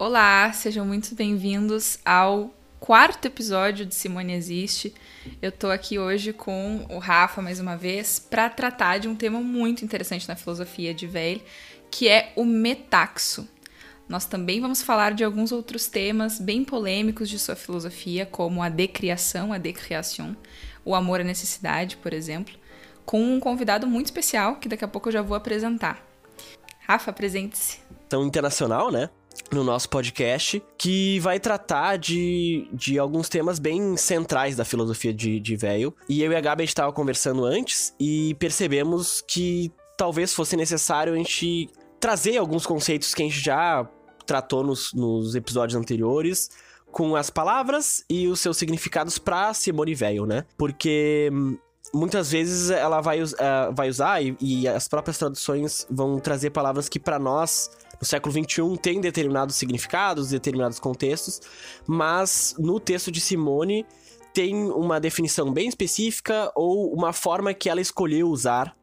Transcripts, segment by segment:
Olá, sejam muito bem-vindos ao quarto episódio de Simone Existe. Eu tô aqui hoje com o Rafa mais uma vez para tratar de um tema muito interessante na filosofia de Weil, que é o metaxo. Nós também vamos falar de alguns outros temas bem polêmicos de sua filosofia, como a decriação, a decriação, o amor à necessidade, por exemplo, com um convidado muito especial que daqui a pouco eu já vou apresentar. Rafa, apresente-se. Tão internacional, né? No nosso podcast, que vai tratar de, de alguns temas bem centrais da filosofia de, de véio. E eu e a Gabi a gente estava conversando antes e percebemos que talvez fosse necessário a gente trazer alguns conceitos que a gente já tratou nos, nos episódios anteriores com as palavras e os seus significados para Simone Veil, né? Porque muitas vezes ela vai, uh, vai usar e, e, as próprias traduções vão trazer palavras que para nós no século XXI tem determinados significados, determinados contextos, mas no texto de Simone tem uma definição bem específica ou uma forma que ela escolheu usar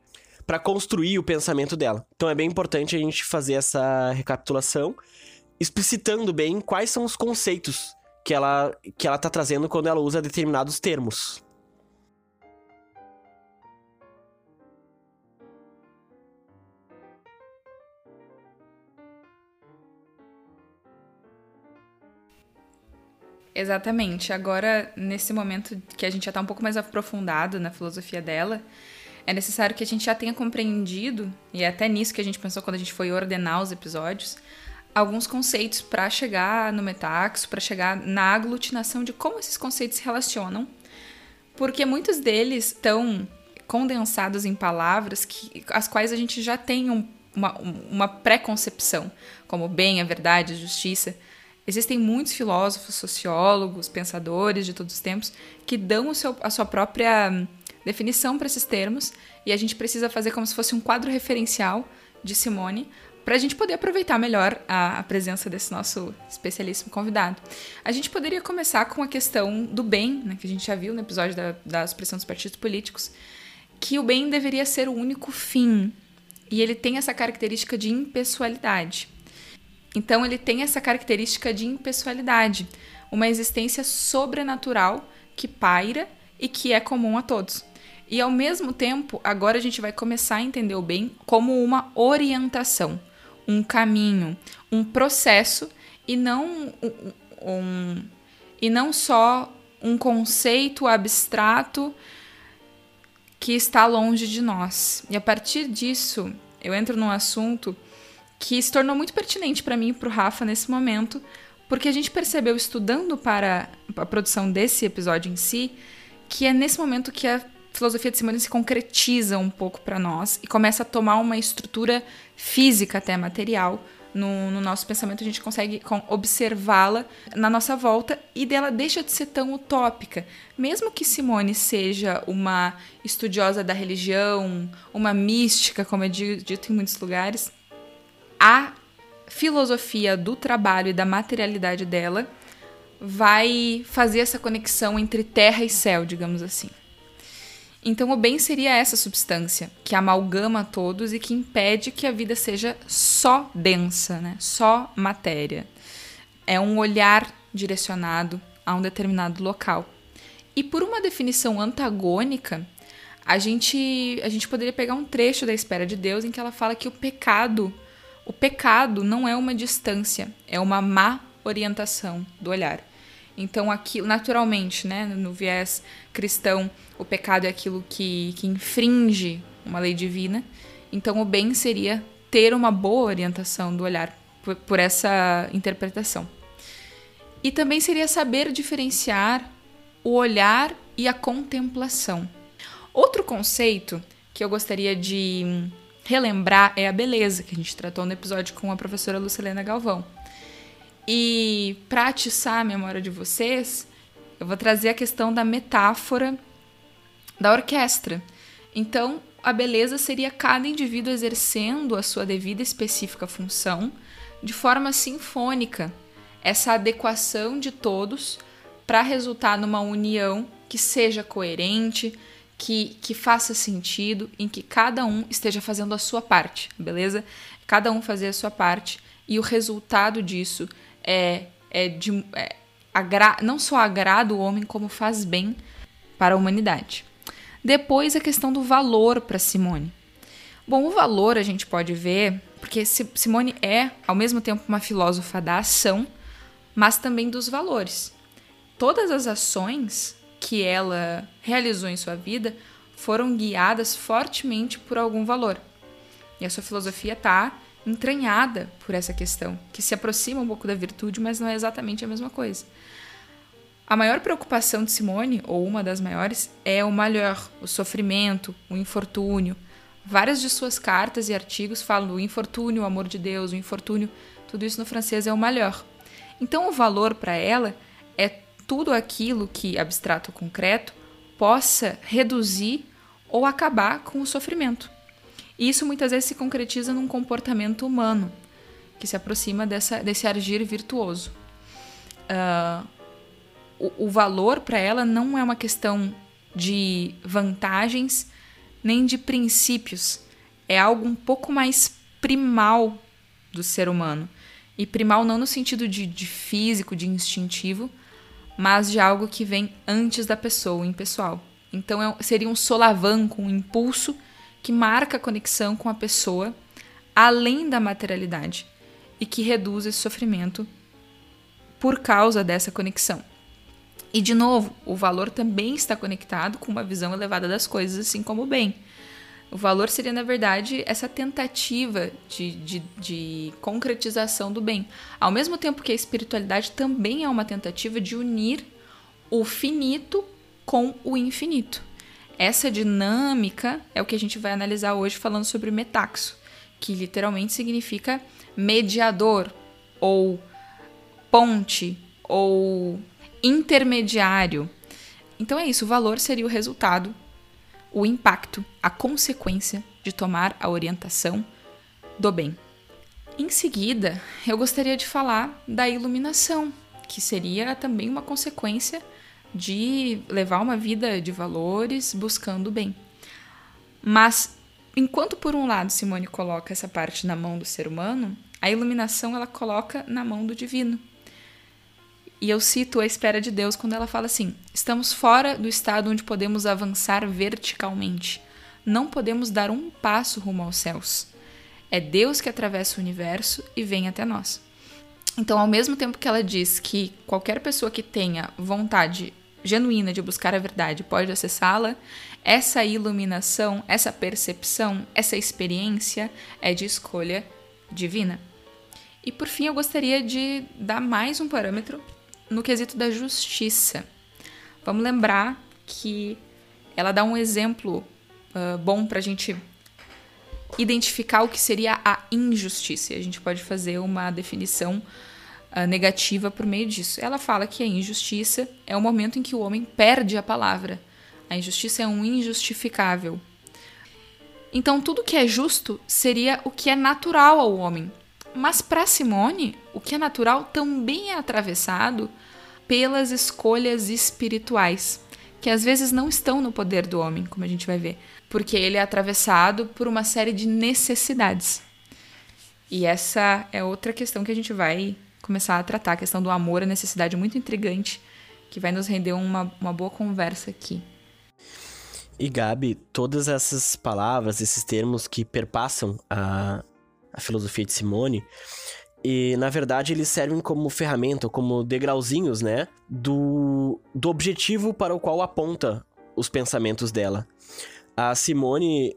para construir o pensamento dela. Então é bem importante a gente fazer essa recapitulação, explicitando bem quais são os conceitos que ela que ela tá trazendo quando ela usa determinados termos. Exatamente. Agora, nesse momento que a gente já está um pouco mais aprofundado na filosofia dela, é necessário que a gente já tenha compreendido, e é até nisso que a gente pensou quando a gente foi ordenar os episódios, alguns conceitos para chegar no metaxo, para chegar na aglutinação de como esses conceitos se relacionam, porque muitos deles estão condensados em palavras que, as quais a gente já tem um, uma, uma pré-concepção, como bem, a verdade, a justiça. Existem muitos filósofos, sociólogos, pensadores de todos os tempos que dão seu, a sua própria hum, definição para esses termos e a gente precisa fazer como se fosse um quadro referencial de Simone para a gente poder aproveitar melhor a, a, presença desse nosso especialíssimo convidado. A gente poderia começar com a questão do bem, né, que a gente já viu no episódio da, da supressão dos partidos políticos, que o bem deveria ser o único fim e ele tem essa característica de impessoalidade. Então ele tem essa característica de impessoalidade, uma existência sobrenatural que paira e que é comum a todos. E ao mesmo tempo, agora a gente vai começar a entender o bem como uma orientação, um caminho, um processo e não um, um e não só um conceito abstrato que está longe de nós. E a partir disso, eu entro num assunto que se tornou muito pertinente para mim e para o Rafa nesse momento, porque a gente percebeu estudando para a produção desse episódio em si, que é nesse momento que a filosofia de Simone se concretiza um pouco para nós e começa a tomar uma estrutura física até material. No, no nosso pensamento, a gente consegue observá-la na nossa volta e dela deixa de ser tão utópica. Mesmo que Simone seja uma estudiosa da religião, uma mística, como é dito em muitos lugares, a filosofia do trabalho e da materialidade dela vai fazer essa conexão entre terra e céu, digamos assim. Então, o bem seria essa substância que amalgama todos e que impede que a vida seja só densa, né? só matéria. É um olhar direcionado a um determinado local. E por uma definição antagônica, a gente, a gente poderia pegar um trecho da Espera de Deus em que ela fala que o pecado o pecado não é uma distância, é uma má orientação do olhar. Então, aqui, naturalmente, né, no viés cristão, o pecado é aquilo que, que infringe uma lei divina. Então, o bem seria ter uma boa orientação do olhar por, por essa interpretação. E também seria saber diferenciar o olhar e a contemplação. Outro conceito que eu gostaria de relembrar é a beleza, que a gente tratou no episódio com a professora Lucilena Galvão. E para atiçar a memória de vocês, eu vou trazer a questão da metáfora da orquestra. Então, a beleza seria cada indivíduo exercendo a sua devida específica função de forma sinfônica, essa adequação de todos para resultar numa união que seja coerente, que, que faça sentido, em que cada um esteja fazendo a sua parte, beleza? Cada um fazer a sua parte e o resultado disso é, é de. É, agra, não só agrada o homem, como faz bem para a humanidade. Depois a questão do valor para Simone. Bom, o valor a gente pode ver, porque Simone é, ao mesmo tempo, uma filósofa da ação, mas também dos valores. Todas as ações que ela realizou em sua vida foram guiadas fortemente por algum valor. E a sua filosofia está entranhada por essa questão, que se aproxima um pouco da virtude, mas não é exatamente a mesma coisa. A maior preocupação de Simone, ou uma das maiores, é o malheur, o sofrimento, o infortúnio. Várias de suas cartas e artigos falam do infortúnio, o amor de Deus, o infortúnio, tudo isso no francês é o malheur. Então, o valor para ela é tudo aquilo que, abstrato ou concreto, possa reduzir ou acabar com o sofrimento. E isso muitas vezes se concretiza num comportamento humano, que se aproxima dessa, desse agir virtuoso. Uh, o, o valor para ela não é uma questão de vantagens nem de princípios. É algo um pouco mais primal do ser humano. E primal não no sentido de, de físico, de instintivo, mas de algo que vem antes da pessoa, impessoal. Então é, seria um solavanco, um impulso que marca a conexão com a pessoa além da materialidade e que reduz esse sofrimento por causa dessa conexão. E de novo, o valor também está conectado com uma visão elevada das coisas, assim como o bem. O valor seria, na verdade, essa tentativa de, de, de, concretização do bem. Ao mesmo tempo que a espiritualidade também é uma tentativa de unir o finito com o infinito. Essa dinâmica é o que a gente vai analisar hoje falando sobre metaxo, que literalmente significa mediador, ou ponte, ou intermediário. Então é isso, o valor seria o resultado, o impacto, a consequência de tomar a orientação do bem. Em seguida, eu gostaria de falar da iluminação, que seria também uma consequência de levar uma vida de valores buscando o bem. Mas enquanto por um lado Simone coloca essa parte na mão do ser humano, a iluminação ela coloca na mão do divino. E eu cito a espera de Deus quando ela fala assim: estamos fora do estado onde podemos avançar verticalmente. Não podemos dar um passo rumo aos céus. É Deus que atravessa o universo e vem até nós. Então, ao mesmo tempo que ela diz que qualquer pessoa que tenha vontade genuína de buscar a verdade pode acessá-la, essa iluminação, essa percepção, essa experiência é de escolha divina. E por fim, eu gostaria de dar mais um parâmetro no quesito da justiça. Vamos lembrar que ela dá um exemplo uh, bom para a gente identificar o que seria a injustiça. A gente pode fazer uma definição uh, negativa por meio disso. Ela fala que a injustiça é o momento em que o homem perde a palavra. A injustiça é um injustificável. Então, tudo que é justo seria o que é natural ao homem, mas para Simone, o que é natural também é atravessado pelas escolhas espirituais, que às vezes não estão no poder do homem, como a gente vai ver, porque ele é atravessado por uma série de necessidades. E essa é outra questão que a gente vai começar a tratar, a questão do amor, a necessidade muito intrigante, que vai nos render uma, uma boa conversa aqui. E Gabi, todas essas palavras, esses termos que perpassam a, a filosofia de Simone. E, na verdade, eles servem como ferramenta, como degrauzinhos, né? Do, do objetivo para o qual aponta os pensamentos dela. A Simone,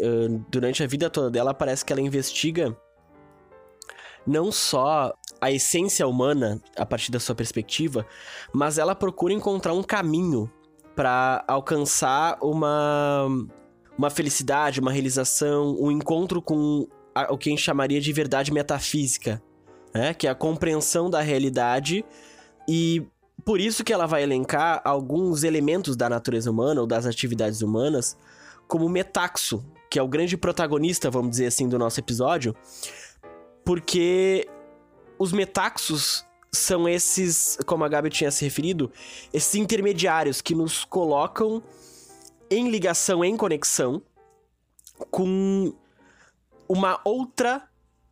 durante a vida toda dela, parece que ela investiga não só a essência humana a partir da sua perspectiva, mas ela procura encontrar um caminho para alcançar uma uma felicidade, uma realização, um encontro com o que a gente chamaria de verdade metafísica, né? Que é a compreensão da realidade e por isso que ela vai elencar alguns elementos da natureza humana ou das atividades humanas como metaxo, que é o grande protagonista, vamos dizer assim, do nosso episódio, porque os metaxos são esses, como a Gabi tinha se referido, esses intermediários que nos colocam em ligação, em conexão com uma outra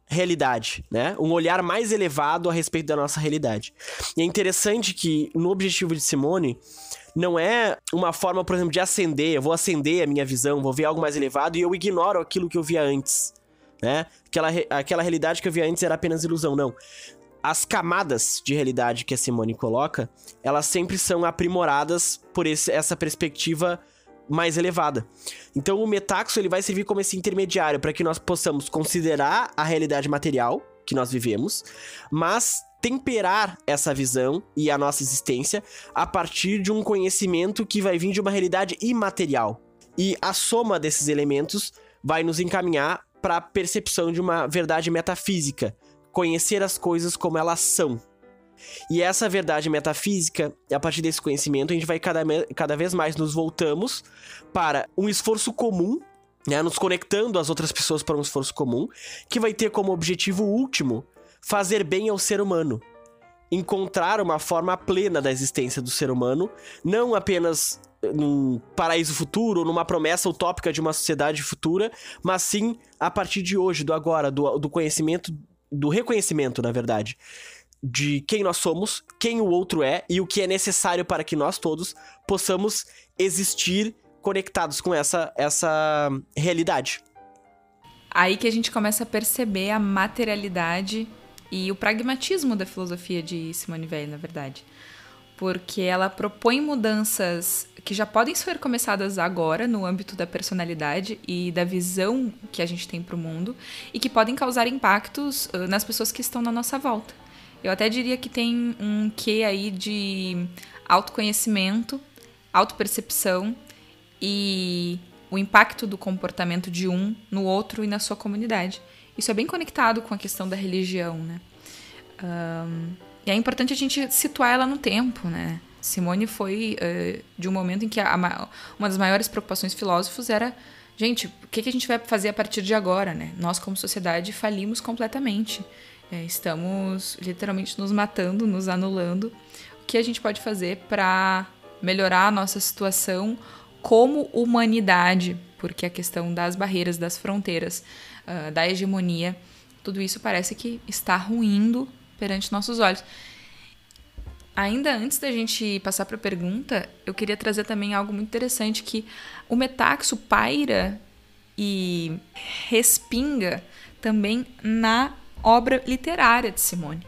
realidade, né? Um olhar mais elevado a respeito da nossa realidade. E é interessante que no objetivo de Simone não é uma forma, por exemplo, de acender, eu vou acender a minha visão, vou ver algo mais elevado e eu ignoro aquilo que eu via antes, né? Aquela, aquela realidade que eu via antes era apenas ilusão, não. As camadas de realidade que a Simone coloca, elas sempre são aprimoradas por esse, essa perspectiva mais elevada. Então o metaxo ele vai servir como esse intermediário para que nós possamos considerar a realidade material que nós vivemos, mas temperar essa visão e a nossa existência a partir de um conhecimento que vai vir de uma realidade imaterial. E a soma desses elementos vai nos encaminhar para a percepção de uma verdade metafísica, conhecer as coisas como elas são. E essa verdade metafísica, a partir desse conhecimento, a gente vai cada, cada vez mais nos voltamos para um esforço comum, né, nos conectando às outras pessoas para um esforço comum, que vai ter como objetivo último fazer bem ao ser humano. Encontrar uma forma plena da existência do ser humano, não apenas num paraíso futuro, numa promessa utópica de uma sociedade futura, mas sim a partir de hoje, do agora, do, do conhecimento, do reconhecimento, na verdade de quem nós somos, quem o outro é e o que é necessário para que nós todos possamos existir conectados com essa, essa realidade. Aí que a gente começa a perceber a materialidade e o pragmatismo da filosofia de Simone Weil, na verdade. Porque ela propõe mudanças que já podem ser começadas agora no âmbito da personalidade e da visão que a gente tem para o mundo e que podem causar impactos nas pessoas que estão na nossa volta. Eu até diria que tem um quê aí de autoconhecimento, autopercepção e o impacto do comportamento de um no outro e na sua comunidade. Isso é bem conectado com a questão da religião, né? Um, e é importante a gente situar ela no tempo, né? Simone foi uh, de um momento em que a, uma das maiores preocupações dos filósofos era gente, o que, que a gente vai fazer a partir de agora, né? Nós, como sociedade, falimos completamente. É, estamos literalmente nos matando, nos anulando. O que a gente pode fazer para melhorar a nossa situação como humanidade? Porque a questão das barreiras, das fronteiras, uh, da hegemonia, tudo isso parece que está ruindo perante nossos olhos. Ainda antes da gente passar para a pergunta, eu queria trazer também algo muito interessante que o metaxo paira e respinga também na obra literária de Simone.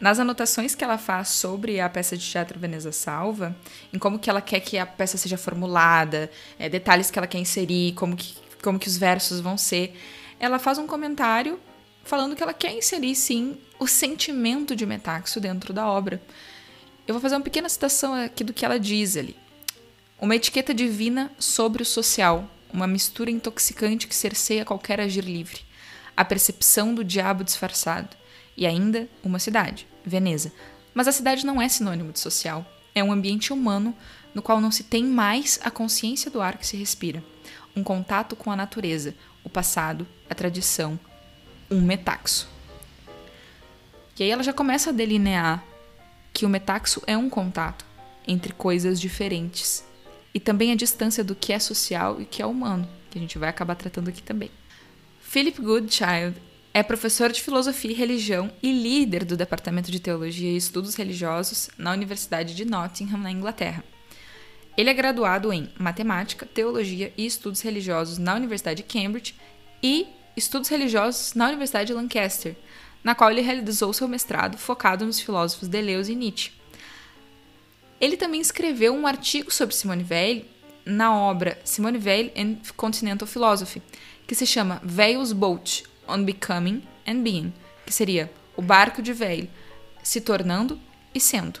Nas anotações que ela faz sobre a peça de teatro Veneza Salva, em como que ela quer que a peça seja formulada, é, detalhes que ela quer inserir, como que, como que os versos vão ser, ela faz um comentário falando que ela quer inserir, sim, o sentimento de Metaxo dentro da obra. Eu vou fazer uma pequena citação aqui do que ela diz ali. Uma etiqueta divina sobre o social, uma mistura intoxicante que cerceia qualquer agir livre a percepção do diabo disfarçado, e ainda uma cidade, Veneza. Mas a cidade não é sinônimo de social, é um ambiente humano no qual não se tem mais a consciência do ar que se respira, um contato com a natureza, o passado, a tradição, um metaxo. E aí ela já começa a delinear que o metaxo é um contato entre coisas diferentes e também a distância do que é social e o que é humano, que a gente vai acabar tratando aqui também. Philip Goodchild é professor de filosofia e religião e líder do Departamento de Teologia e Estudos Religiosos na Universidade de Nottingham, na Inglaterra. Ele é graduado em Matemática, Teologia e Estudos Religiosos na Universidade de Cambridge e Estudos Religiosos na Universidade de Lancaster, na qual ele realizou seu mestrado focado nos filósofos Deleuze e Nietzsche. Ele também escreveu um artigo sobre Simone Weil na obra Simone Weil and Continental Philosophy, que se chama Veil's Boat on Becoming and Being, que seria o barco de Veil se tornando e sendo.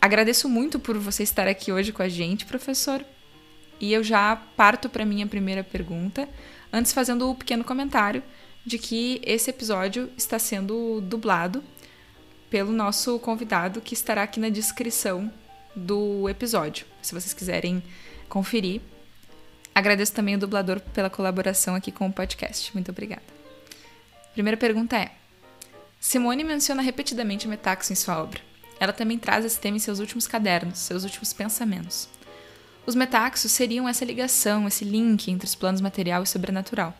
Agradeço muito por você estar aqui hoje com a gente, professor. E eu já parto para minha primeira pergunta, antes fazendo o um pequeno comentário de que esse episódio está sendo dublado pelo nosso convidado que estará aqui na descrição do episódio, se vocês quiserem conferir. Agradeço também o dublador pela colaboração aqui com o podcast. Muito obrigada. Primeira pergunta é: Simone menciona repetidamente metaxo em sua obra. Ela também traz esse tema em seus últimos cadernos, seus últimos pensamentos. Os metaxos seriam essa ligação, esse link entre os planos material e sobrenatural,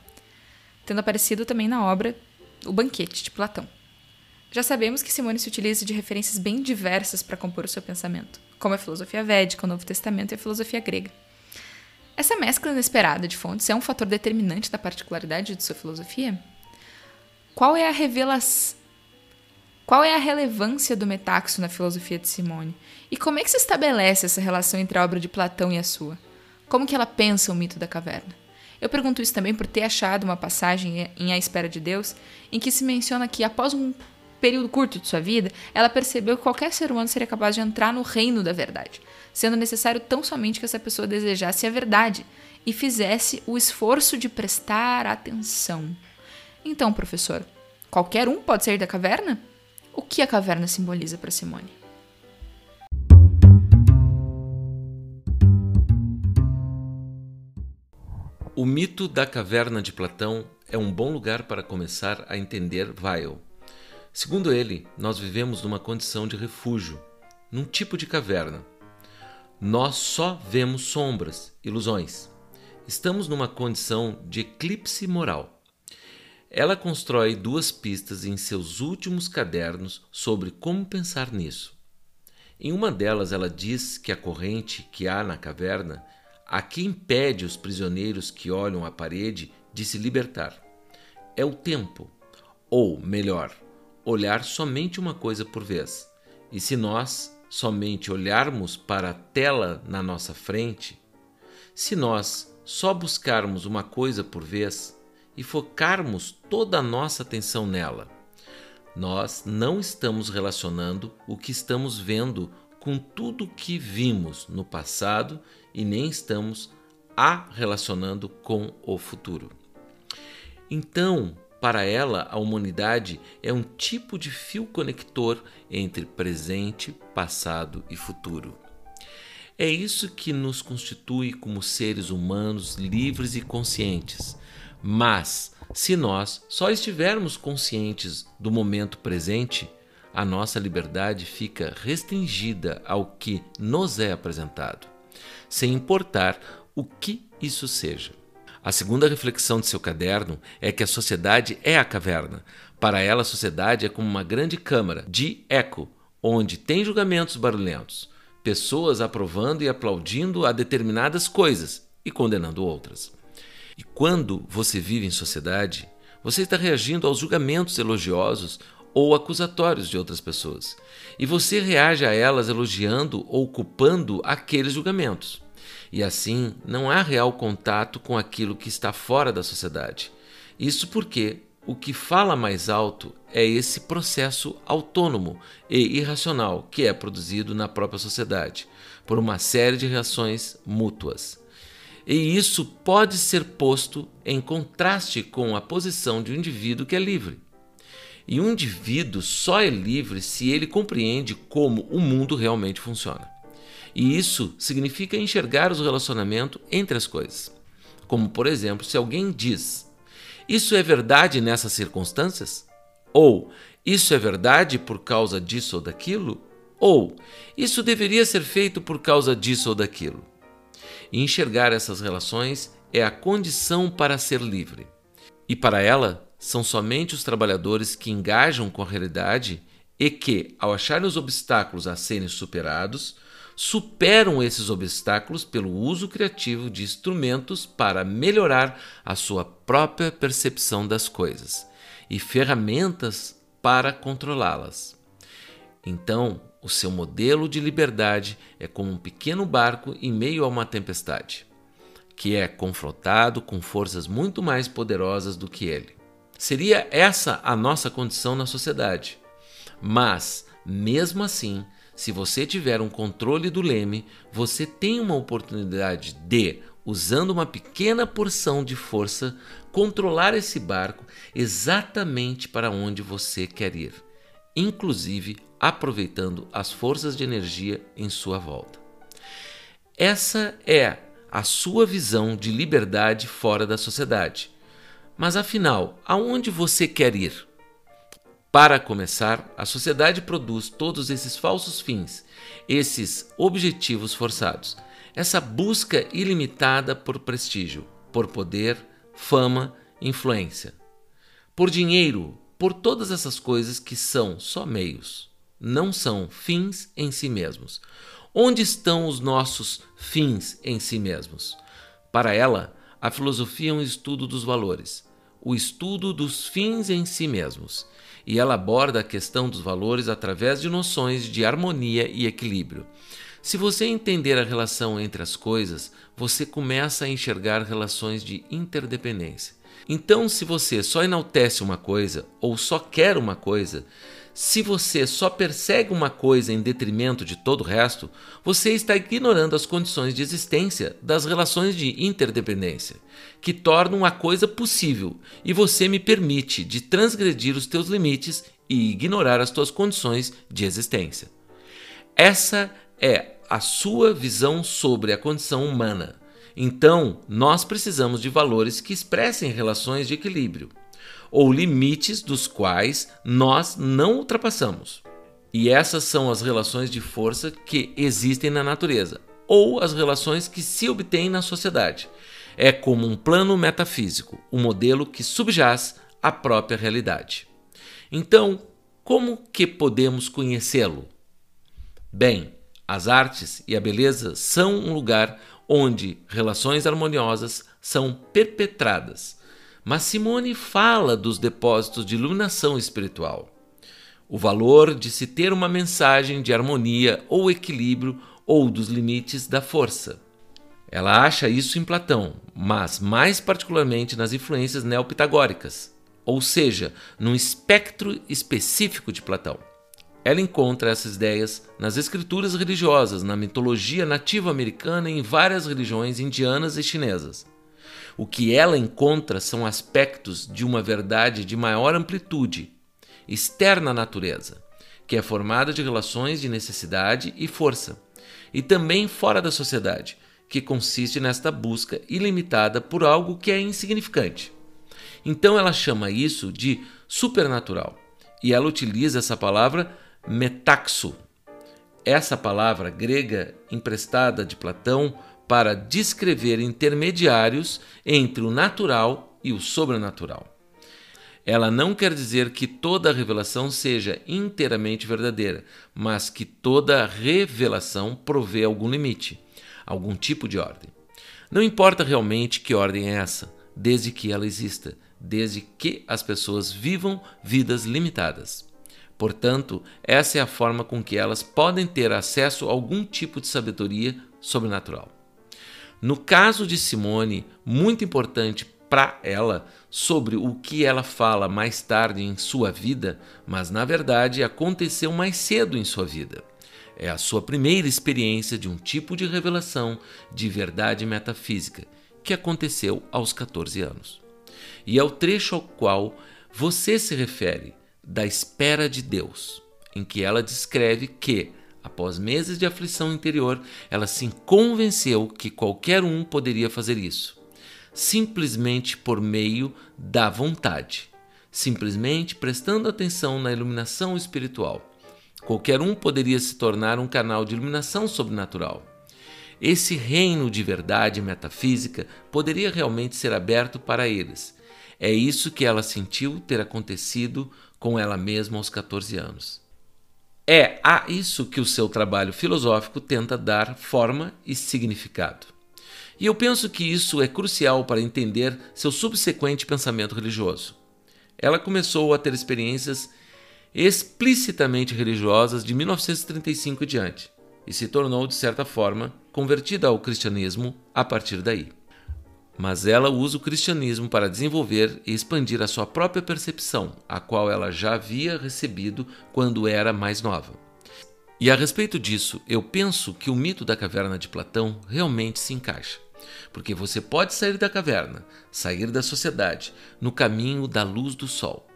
tendo aparecido também na obra O Banquete, de Platão. Já sabemos que Simone se utiliza de referências bem diversas para compor o seu pensamento, como a filosofia védica, o Novo Testamento e a filosofia grega. Essa mescla inesperada de fontes é um fator determinante da particularidade de sua filosofia? Qual é a revelação qual é a relevância do metaxo na filosofia de Simone? E como é que se estabelece essa relação entre a obra de Platão e a sua? Como que ela pensa o mito da caverna? Eu pergunto isso também por ter achado uma passagem em A Espera de Deus, em que se menciona que após um período curto de sua vida, ela percebeu que qualquer ser humano seria capaz de entrar no reino da verdade, sendo necessário tão somente que essa pessoa desejasse a verdade e fizesse o esforço de prestar atenção. Então, professor, qualquer um pode sair da caverna? O que a caverna simboliza para Simone? O mito da caverna de Platão é um bom lugar para começar a entender Weil. Segundo ele, nós vivemos numa condição de refúgio, num tipo de caverna. Nós só vemos sombras, ilusões. Estamos numa condição de eclipse moral. Ela constrói duas pistas em seus últimos cadernos sobre como pensar nisso. Em uma delas, ela diz que a corrente que há na caverna a que impede os prisioneiros que olham a parede de se libertar. É o tempo, ou melhor, olhar somente uma coisa por vez. E se nós somente olharmos para a tela na nossa frente, se nós só buscarmos uma coisa por vez, e focarmos toda a nossa atenção nela. Nós não estamos relacionando o que estamos vendo com tudo que vimos no passado e nem estamos a relacionando com o futuro. Então, para ela, a humanidade é um tipo de fio conector entre presente, passado e futuro. É isso que nos constitui como seres humanos livres e conscientes, mas, se nós só estivermos conscientes do momento presente, a nossa liberdade fica restringida ao que nos é apresentado, sem importar o que isso seja. A segunda reflexão de seu caderno é que a sociedade é a caverna. Para ela, a sociedade é como uma grande câmara de eco, onde tem julgamentos barulhentos, pessoas aprovando e aplaudindo a determinadas coisas e condenando outras. E quando você vive em sociedade, você está reagindo aos julgamentos elogiosos ou acusatórios de outras pessoas. E você reage a elas elogiando ou culpando aqueles julgamentos. E assim, não há real contato com aquilo que está fora da sociedade. Isso porque o que fala mais alto é esse processo autônomo e irracional que é produzido na própria sociedade, por uma série de reações mútuas. E isso pode ser posto em contraste com a posição de um indivíduo que é livre. E um indivíduo só é livre se ele compreende como o mundo realmente funciona. E isso significa enxergar os relacionamentos entre as coisas. Como, por exemplo, se alguém diz: Isso é verdade nessas circunstâncias? Ou Isso é verdade por causa disso ou daquilo? Ou Isso deveria ser feito por causa disso ou daquilo? E enxergar essas relações é a condição para ser livre. E para ela, são somente os trabalhadores que engajam com a realidade e que, ao acharem os obstáculos a serem superados, superam esses obstáculos pelo uso criativo de instrumentos para melhorar a sua própria percepção das coisas e ferramentas para controlá-las. Então, o seu modelo de liberdade é como um pequeno barco em meio a uma tempestade, que é confrontado com forças muito mais poderosas do que ele. Seria essa a nossa condição na sociedade. Mas, mesmo assim, se você tiver um controle do leme, você tem uma oportunidade de, usando uma pequena porção de força, controlar esse barco exatamente para onde você quer ir, inclusive aproveitando as forças de energia em sua volta. Essa é a sua visão de liberdade fora da sociedade. Mas afinal, aonde você quer ir? Para começar, a sociedade produz todos esses falsos fins, esses objetivos forçados, essa busca ilimitada por prestígio, por poder, fama, influência, por dinheiro, por todas essas coisas que são só meios, não são fins em si mesmos. Onde estão os nossos fins em si mesmos? Para ela, a filosofia é um estudo dos valores, o estudo dos fins em si mesmos, e ela aborda a questão dos valores através de noções de harmonia e equilíbrio. Se você entender a relação entre as coisas, você começa a enxergar relações de interdependência. Então, se você só enaltece uma coisa ou só quer uma coisa, se você só persegue uma coisa em detrimento de todo o resto, você está ignorando as condições de existência das relações de interdependência, que tornam a coisa possível, e você me permite de transgredir os teus limites e ignorar as tuas condições de existência. Essa é a sua visão sobre a condição humana. Então, nós precisamos de valores que expressem relações de equilíbrio ou limites dos quais nós não ultrapassamos. E essas são as relações de força que existem na natureza, ou as relações que se obtêm na sociedade. É como um plano metafísico, um modelo que subjaz à própria realidade. Então, como que podemos conhecê-lo? Bem, as artes e a beleza são um lugar onde relações harmoniosas são perpetradas mas Simone fala dos depósitos de iluminação espiritual. O valor de se ter uma mensagem de harmonia ou equilíbrio ou dos limites da força. Ela acha isso em Platão, mas mais particularmente nas influências neopitagóricas, ou seja, num espectro específico de Platão. Ela encontra essas ideias nas escrituras religiosas, na mitologia nativa americana e em várias religiões indianas e chinesas. O que ela encontra são aspectos de uma verdade de maior amplitude, externa à natureza, que é formada de relações de necessidade e força, e também fora da sociedade, que consiste nesta busca ilimitada por algo que é insignificante. Então ela chama isso de supernatural, e ela utiliza essa palavra metaxo. Essa palavra grega emprestada de Platão para descrever intermediários entre o natural e o sobrenatural. Ela não quer dizer que toda revelação seja inteiramente verdadeira, mas que toda revelação provê algum limite, algum tipo de ordem. Não importa realmente que ordem é essa, desde que ela exista, desde que as pessoas vivam vidas limitadas. Portanto, essa é a forma com que elas podem ter acesso a algum tipo de sabedoria sobrenatural. No caso de Simone, muito importante para ela sobre o que ela fala mais tarde em sua vida, mas na verdade aconteceu mais cedo em sua vida. É a sua primeira experiência de um tipo de revelação de verdade metafísica, que aconteceu aos 14 anos. E é o trecho ao qual você se refere, da espera de Deus, em que ela descreve que Após meses de aflição interior, ela se convenceu que qualquer um poderia fazer isso, simplesmente por meio da vontade, simplesmente prestando atenção na iluminação espiritual. Qualquer um poderia se tornar um canal de iluminação sobrenatural. Esse reino de verdade metafísica poderia realmente ser aberto para eles. É isso que ela sentiu ter acontecido com ela mesma aos 14 anos. É a isso que o seu trabalho filosófico tenta dar forma e significado. E eu penso que isso é crucial para entender seu subsequente pensamento religioso. Ela começou a ter experiências explicitamente religiosas de 1935 em diante e se tornou, de certa forma, convertida ao cristianismo a partir daí mas ela usa o cristianismo para desenvolver e expandir a sua própria percepção, a qual ela já havia recebido quando era mais nova. E a respeito disso, eu penso que o mito da caverna de Platão realmente se encaixa. Porque você pode sair da caverna, sair da sociedade, no caminho da luz do sol,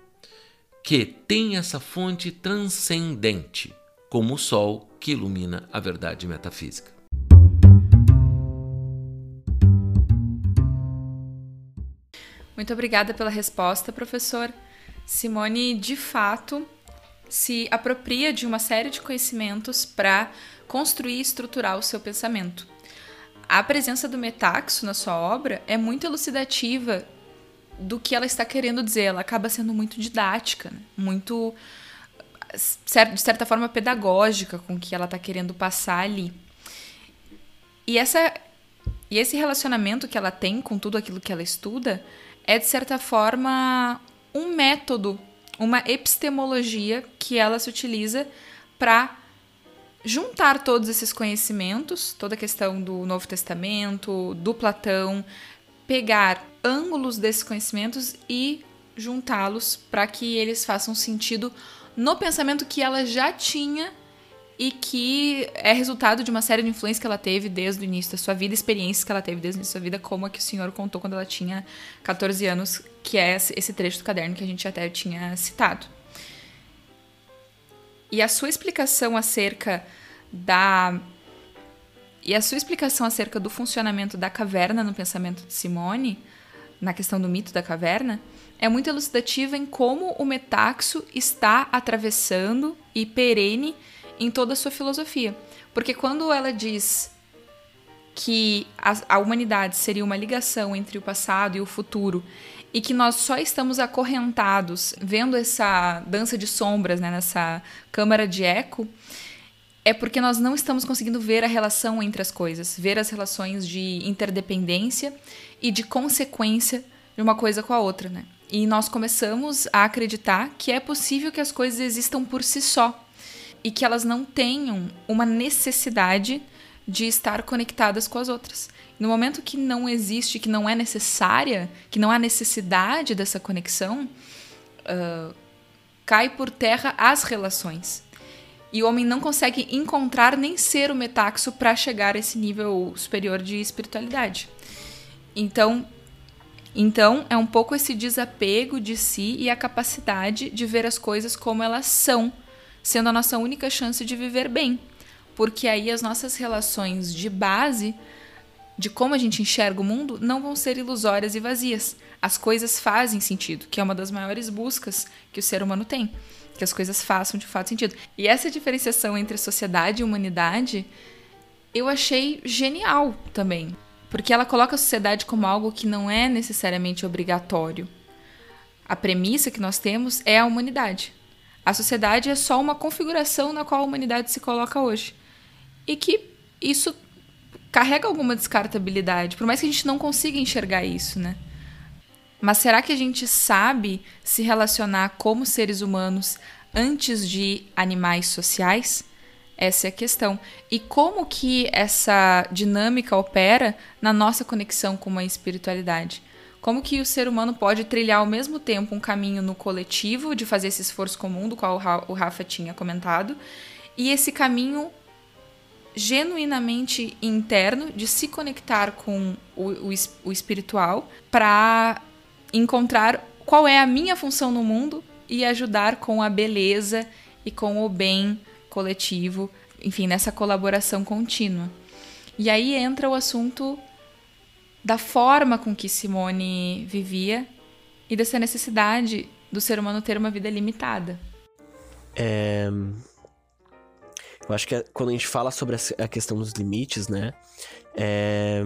que tem essa fonte transcendente, como o sol que ilumina a verdade metafísica. Muito obrigada pela resposta, professor. Simone, de fato, se apropria de uma série de conhecimentos para construir e estruturar o seu pensamento. A presença do metaxo na sua obra é muito elucidativa do que ela está querendo dizer. Ela acaba sendo muito didática, né? muito, de certa forma, pedagógica com o que ela está querendo passar ali. E, essa, e esse relacionamento que ela tem com tudo aquilo que ela estuda é, de certa forma, um método, uma epistemologia que ela se utiliza para juntar todos esses conhecimentos, toda a questão do Novo Testamento, do Platão, pegar ângulos desses conhecimentos e juntá-los para que eles façam sentido no pensamento que ela já tinha e que é resultado de uma série de influências que ela teve desde o início da sua vida, experiências que ela teve desde o início da sua vida, como a que o senhor contou quando ela tinha 14 anos, que é esse trecho do caderno que a gente até tinha citado. E a sua explicação acerca da e a sua explicação acerca do funcionamento da caverna no pensamento de Simone, na questão do mito da caverna, é muito elucidativa em como o metaxo está atravessando e perene em toda a sua filosofia. Porque quando ela diz que a, a, humanidade seria uma ligação entre o passado e o futuro e que nós só estamos acorrentados vendo essa dança de sombras né, nessa câmara de eco, é porque nós não estamos conseguindo ver a relação entre as coisas, ver as relações de interdependência e de consequência de uma coisa com a outra, né? E nós começamos a acreditar que é possível que as coisas existam por si só e que elas não tenham uma necessidade de estar conectadas com as outras. No momento que não existe, que não é necessária, que não há necessidade dessa conexão, uh, cai por terra as relações. E o homem não consegue encontrar nem ser o metaxo para chegar a esse nível superior de espiritualidade. Então, então é um pouco esse desapego de si e a capacidade de ver as coisas como elas são, sendo a nossa única chance de viver bem. Porque aí as nossas relações de base, de como a gente enxerga o mundo, não vão ser ilusórias e vazias. As coisas fazem sentido, que é uma das maiores buscas que o ser humano tem que as coisas façam de fato sentido. E essa diferenciação entre sociedade e humanidade eu achei genial também, porque ela coloca a sociedade como algo que não é necessariamente obrigatório. A premissa que nós temos é a humanidade. A sociedade é só uma configuração na qual a humanidade se coloca hoje. E que isso carrega alguma descartabilidade, por mais que a gente não consiga enxergar isso, né? Mas será que a gente sabe se relacionar como seres humanos antes de animais sociais? Essa é a questão. E como que essa dinâmica opera na nossa conexão com uma espiritualidade? Como que o ser humano pode trilhar ao mesmo tempo um caminho no coletivo, de fazer esse esforço comum, do qual o Rafa tinha comentado, e esse caminho genuinamente interno de se conectar com o, o, o espiritual para encontrar qual é a minha função no mundo e ajudar com a beleza e com o bem coletivo, enfim, nessa colaboração contínua. E aí entra o assunto da forma com que Simone vivia e dessa necessidade do ser humano ter uma vida limitada. É... Eu acho que quando a gente fala sobre a questão dos limites, né? É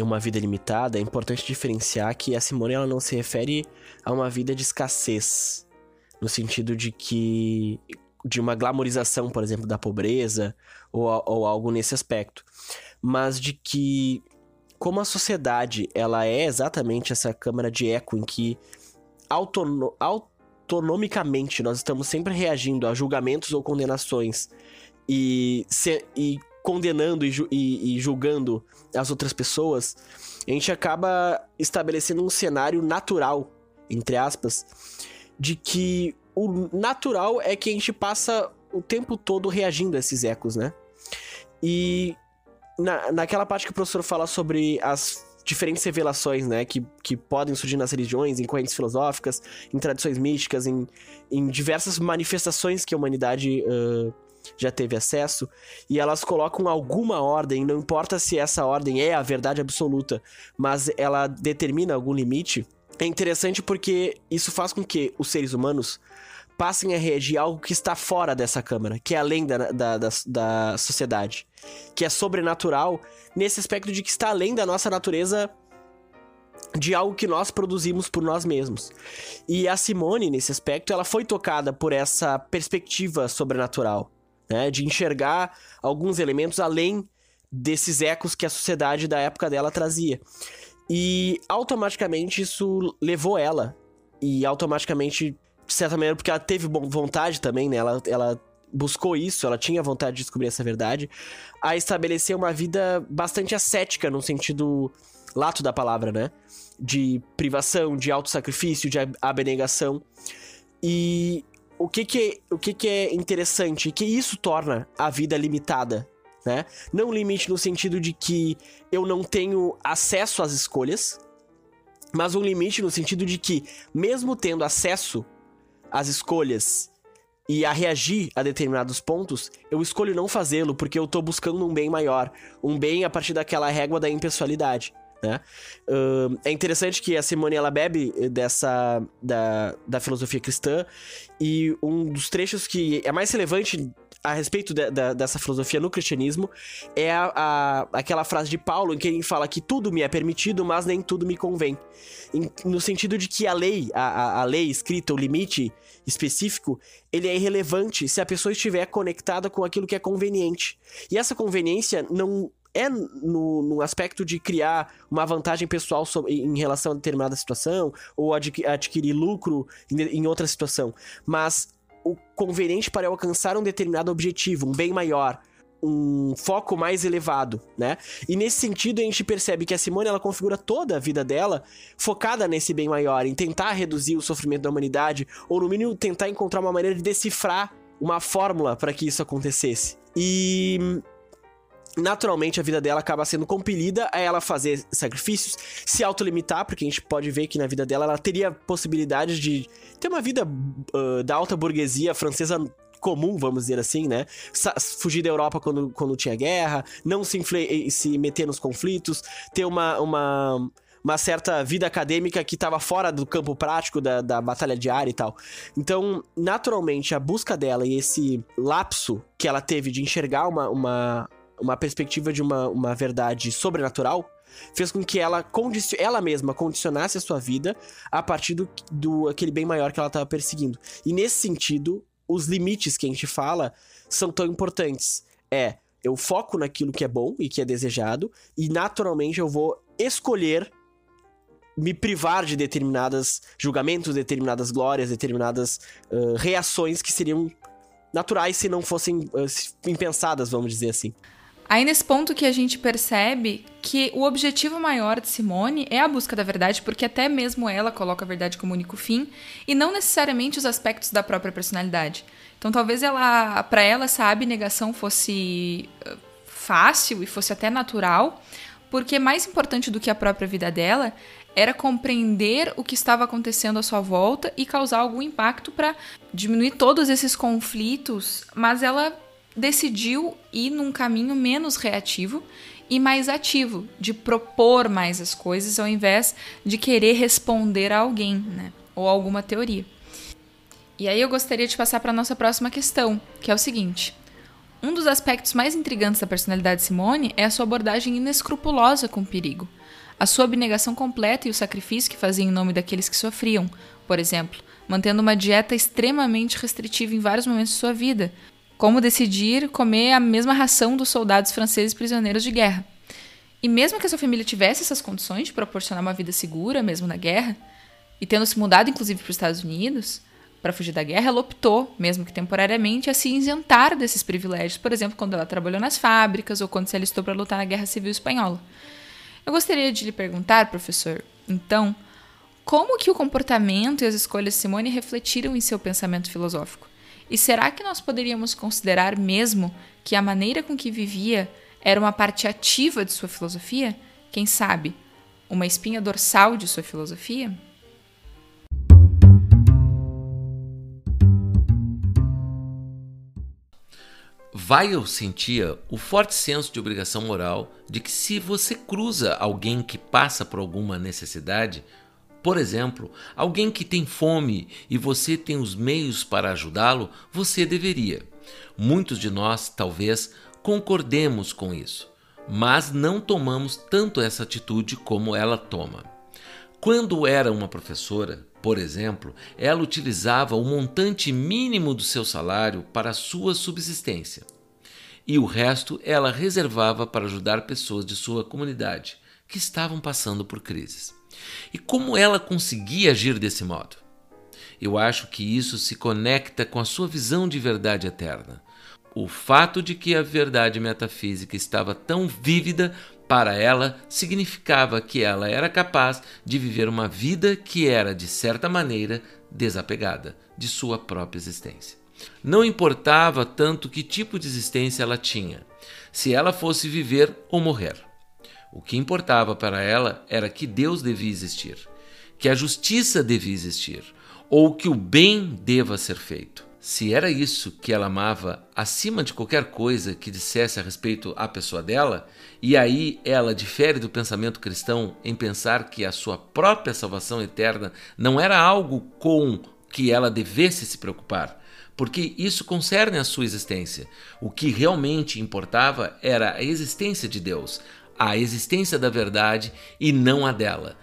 uma vida limitada, é importante diferenciar que a Simone ela não se refere a uma vida de escassez, no sentido de que de uma glamorização, por exemplo, da pobreza ou, ou algo nesse aspecto, mas de que como a sociedade ela é exatamente essa câmara de eco em que autono autonomicamente nós estamos sempre reagindo a julgamentos ou condenações e, se, e condenando e, e, e julgando as outras pessoas, a gente acaba estabelecendo um cenário natural, entre aspas, de que o natural é que a gente passa o tempo todo reagindo a esses ecos, né? E na, naquela parte que o professor fala sobre as diferentes revelações, né, que, que podem surgir nas religiões, em correntes filosóficas, em tradições místicas, em, em diversas manifestações que a humanidade uh, já teve acesso, e elas colocam alguma ordem, não importa se essa ordem é a verdade absoluta, mas ela determina algum limite. É interessante porque isso faz com que os seres humanos passem a reagir a algo que está fora dessa câmara, que é além da, da, da, da sociedade, que é sobrenatural nesse aspecto de que está além da nossa natureza de algo que nós produzimos por nós mesmos. E a Simone, nesse aspecto, ela foi tocada por essa perspectiva sobrenatural, né? De enxergar alguns elementos além desses ecos que a sociedade da época dela trazia. E automaticamente isso levou ela, e automaticamente, de certa maneira, porque ela teve vontade também, né? Ela, ela buscou isso, ela tinha vontade de descobrir essa verdade, a estabelecer uma vida bastante ascética no sentido lato da palavra, né? De privação, de autossacrifício, de abnegação. E o que que, o que que é interessante? Que isso torna a vida limitada, né? Não limite no sentido de que eu não tenho acesso às escolhas, mas um limite no sentido de que, mesmo tendo acesso às escolhas e a reagir a determinados pontos, eu escolho não fazê-lo porque eu tô buscando um bem maior, um bem a partir daquela régua da impessoalidade. Né? Uh, é interessante que a Simone ela bebe dessa da, da filosofia cristã e um dos trechos que é mais relevante a respeito de, de, dessa filosofia no cristianismo é a, a, aquela frase de Paulo em que ele fala que tudo me é permitido, mas nem tudo me convém. Em, no sentido de que a lei, a, a, lei escrita, o limite específico, ele é irrelevante se a pessoa estiver conectada com aquilo que é conveniente. E essa conveniência não é no, no aspecto de criar uma vantagem pessoal sobre, em relação a determinada situação ou adquirir lucro em, em outra situação, mas o conveniente para alcançar um determinado objetivo, um bem maior, um foco mais elevado, né? E nesse sentido a gente percebe que a Simone ela configura toda a vida dela focada nesse bem maior, em tentar reduzir o sofrimento da humanidade ou no mínimo tentar encontrar uma maneira de decifrar uma fórmula para que isso acontecesse. E naturalmente a vida dela acaba sendo compelida a ela fazer sacrifícios, se autolimitar, porque a gente pode ver que na vida dela ela teria possibilidade de ter uma vida uh, da alta burguesia francesa comum, vamos dizer assim, né? Fugir da Europa quando, quando tinha guerra, não se, se meter nos conflitos, ter uma, uma, uma certa vida acadêmica que estava fora do campo prático da, da batalha diária e tal. Então, naturalmente, a busca dela e esse lapso que ela teve de enxergar uma, uma, uma perspectiva de uma, uma verdade sobrenatural, fez com que ela, ela mesma condicionasse a sua vida a partir do, do aquele bem maior que ela estava perseguindo. E nesse sentido, os limites que a gente fala são tão importantes. É, eu foco naquilo que é bom e que é desejado, e naturalmente eu vou escolher me privar de determinados julgamentos, determinadas glórias, determinadas uh, reações que seriam naturais se não fossem uh, impensadas, vamos dizer assim. Aí nesse ponto que a gente percebe que o objetivo maior de Simone é a busca da verdade, porque até mesmo ela coloca a verdade como único fim e não necessariamente os aspectos da própria personalidade. Então talvez ela, para ela essa abnegação fosse uh, fácil e fosse até natural, porque mais importante do que a própria vida dela era compreender o que estava acontecendo à sua volta e causar algum impacto para diminuir todos esses conflitos, mas ela decidiu ir num caminho menos reativo e mais ativo, de propor mais as coisas ao invés de querer responder a alguém, né? Ou alguma teoria. E aí eu gostaria de passar para a nossa próxima questão, que é o seguinte: um dos aspectos mais intrigantes da personalidade de Simone é a sua abordagem inescrupulosa com o perigo, a sua abnegação completa e o sacrifício que fazia em nome daqueles que sofriam, por exemplo, mantendo uma dieta extremamente restritiva em vários momentos de sua vida, como decidir comer a mesma ração dos soldados franceses prisioneiros de guerra. E mesmo que a sua família tivesse essas condições de proporcionar uma vida segura, mesmo na guerra, e tendo se mudado inclusive para os Estados Unidos para fugir da guerra, ela optou, mesmo que temporariamente, a se isentar desses privilégios, por exemplo, quando ela trabalhou nas fábricas ou quando se alistou para lutar na Guerra Civil Espanhola. Eu gostaria de lhe perguntar, professor, então, como que o comportamento e as escolhas de Simone refletiram em seu pensamento filosófico? E será que nós poderíamos considerar mesmo que a maneira com que vivia era uma parte ativa de sua filosofia? Quem sabe, uma espinha dorsal de sua filosofia? Weil sentia o forte senso de obrigação moral de que se você cruza alguém que passa por alguma necessidade, por exemplo, alguém que tem fome e você tem os meios para ajudá-lo, você deveria. Muitos de nós, talvez, concordemos com isso, mas não tomamos tanto essa atitude como ela toma. Quando era uma professora, por exemplo, ela utilizava o montante mínimo do seu salário para sua subsistência. E o resto ela reservava para ajudar pessoas de sua comunidade que estavam passando por crises. E como ela conseguia agir desse modo? Eu acho que isso se conecta com a sua visão de verdade eterna. O fato de que a verdade metafísica estava tão vívida para ela significava que ela era capaz de viver uma vida que era, de certa maneira, desapegada de sua própria existência. Não importava tanto que tipo de existência ela tinha, se ela fosse viver ou morrer. O que importava para ela era que Deus devia existir, que a justiça devia existir, ou que o bem deva ser feito. Se era isso que ela amava acima de qualquer coisa que dissesse a respeito à pessoa dela, e aí ela difere do pensamento cristão em pensar que a sua própria salvação eterna não era algo com que ela devesse se preocupar, porque isso concerne a sua existência. O que realmente importava era a existência de Deus, a existência da verdade e não a dela.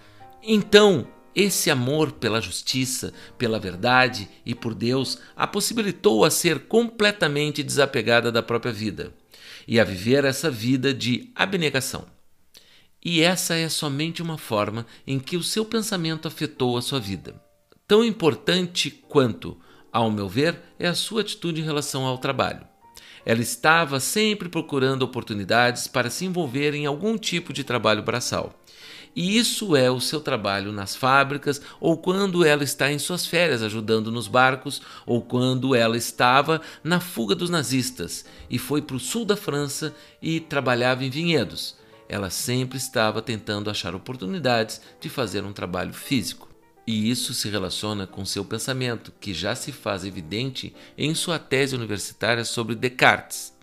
Então, esse amor pela justiça, pela verdade e por Deus a possibilitou a ser completamente desapegada da própria vida e a viver essa vida de abnegação. E essa é somente uma forma em que o seu pensamento afetou a sua vida. Tão importante quanto, ao meu ver, é a sua atitude em relação ao trabalho. Ela estava sempre procurando oportunidades para se envolver em algum tipo de trabalho braçal e isso é o seu trabalho nas fábricas, ou quando ela está em suas férias ajudando nos barcos, ou quando ela estava na fuga dos nazistas e foi para o sul da França e trabalhava em vinhedos. Ela sempre estava tentando achar oportunidades de fazer um trabalho físico. E isso se relaciona com seu pensamento, que já se faz evidente em sua tese universitária sobre Descartes,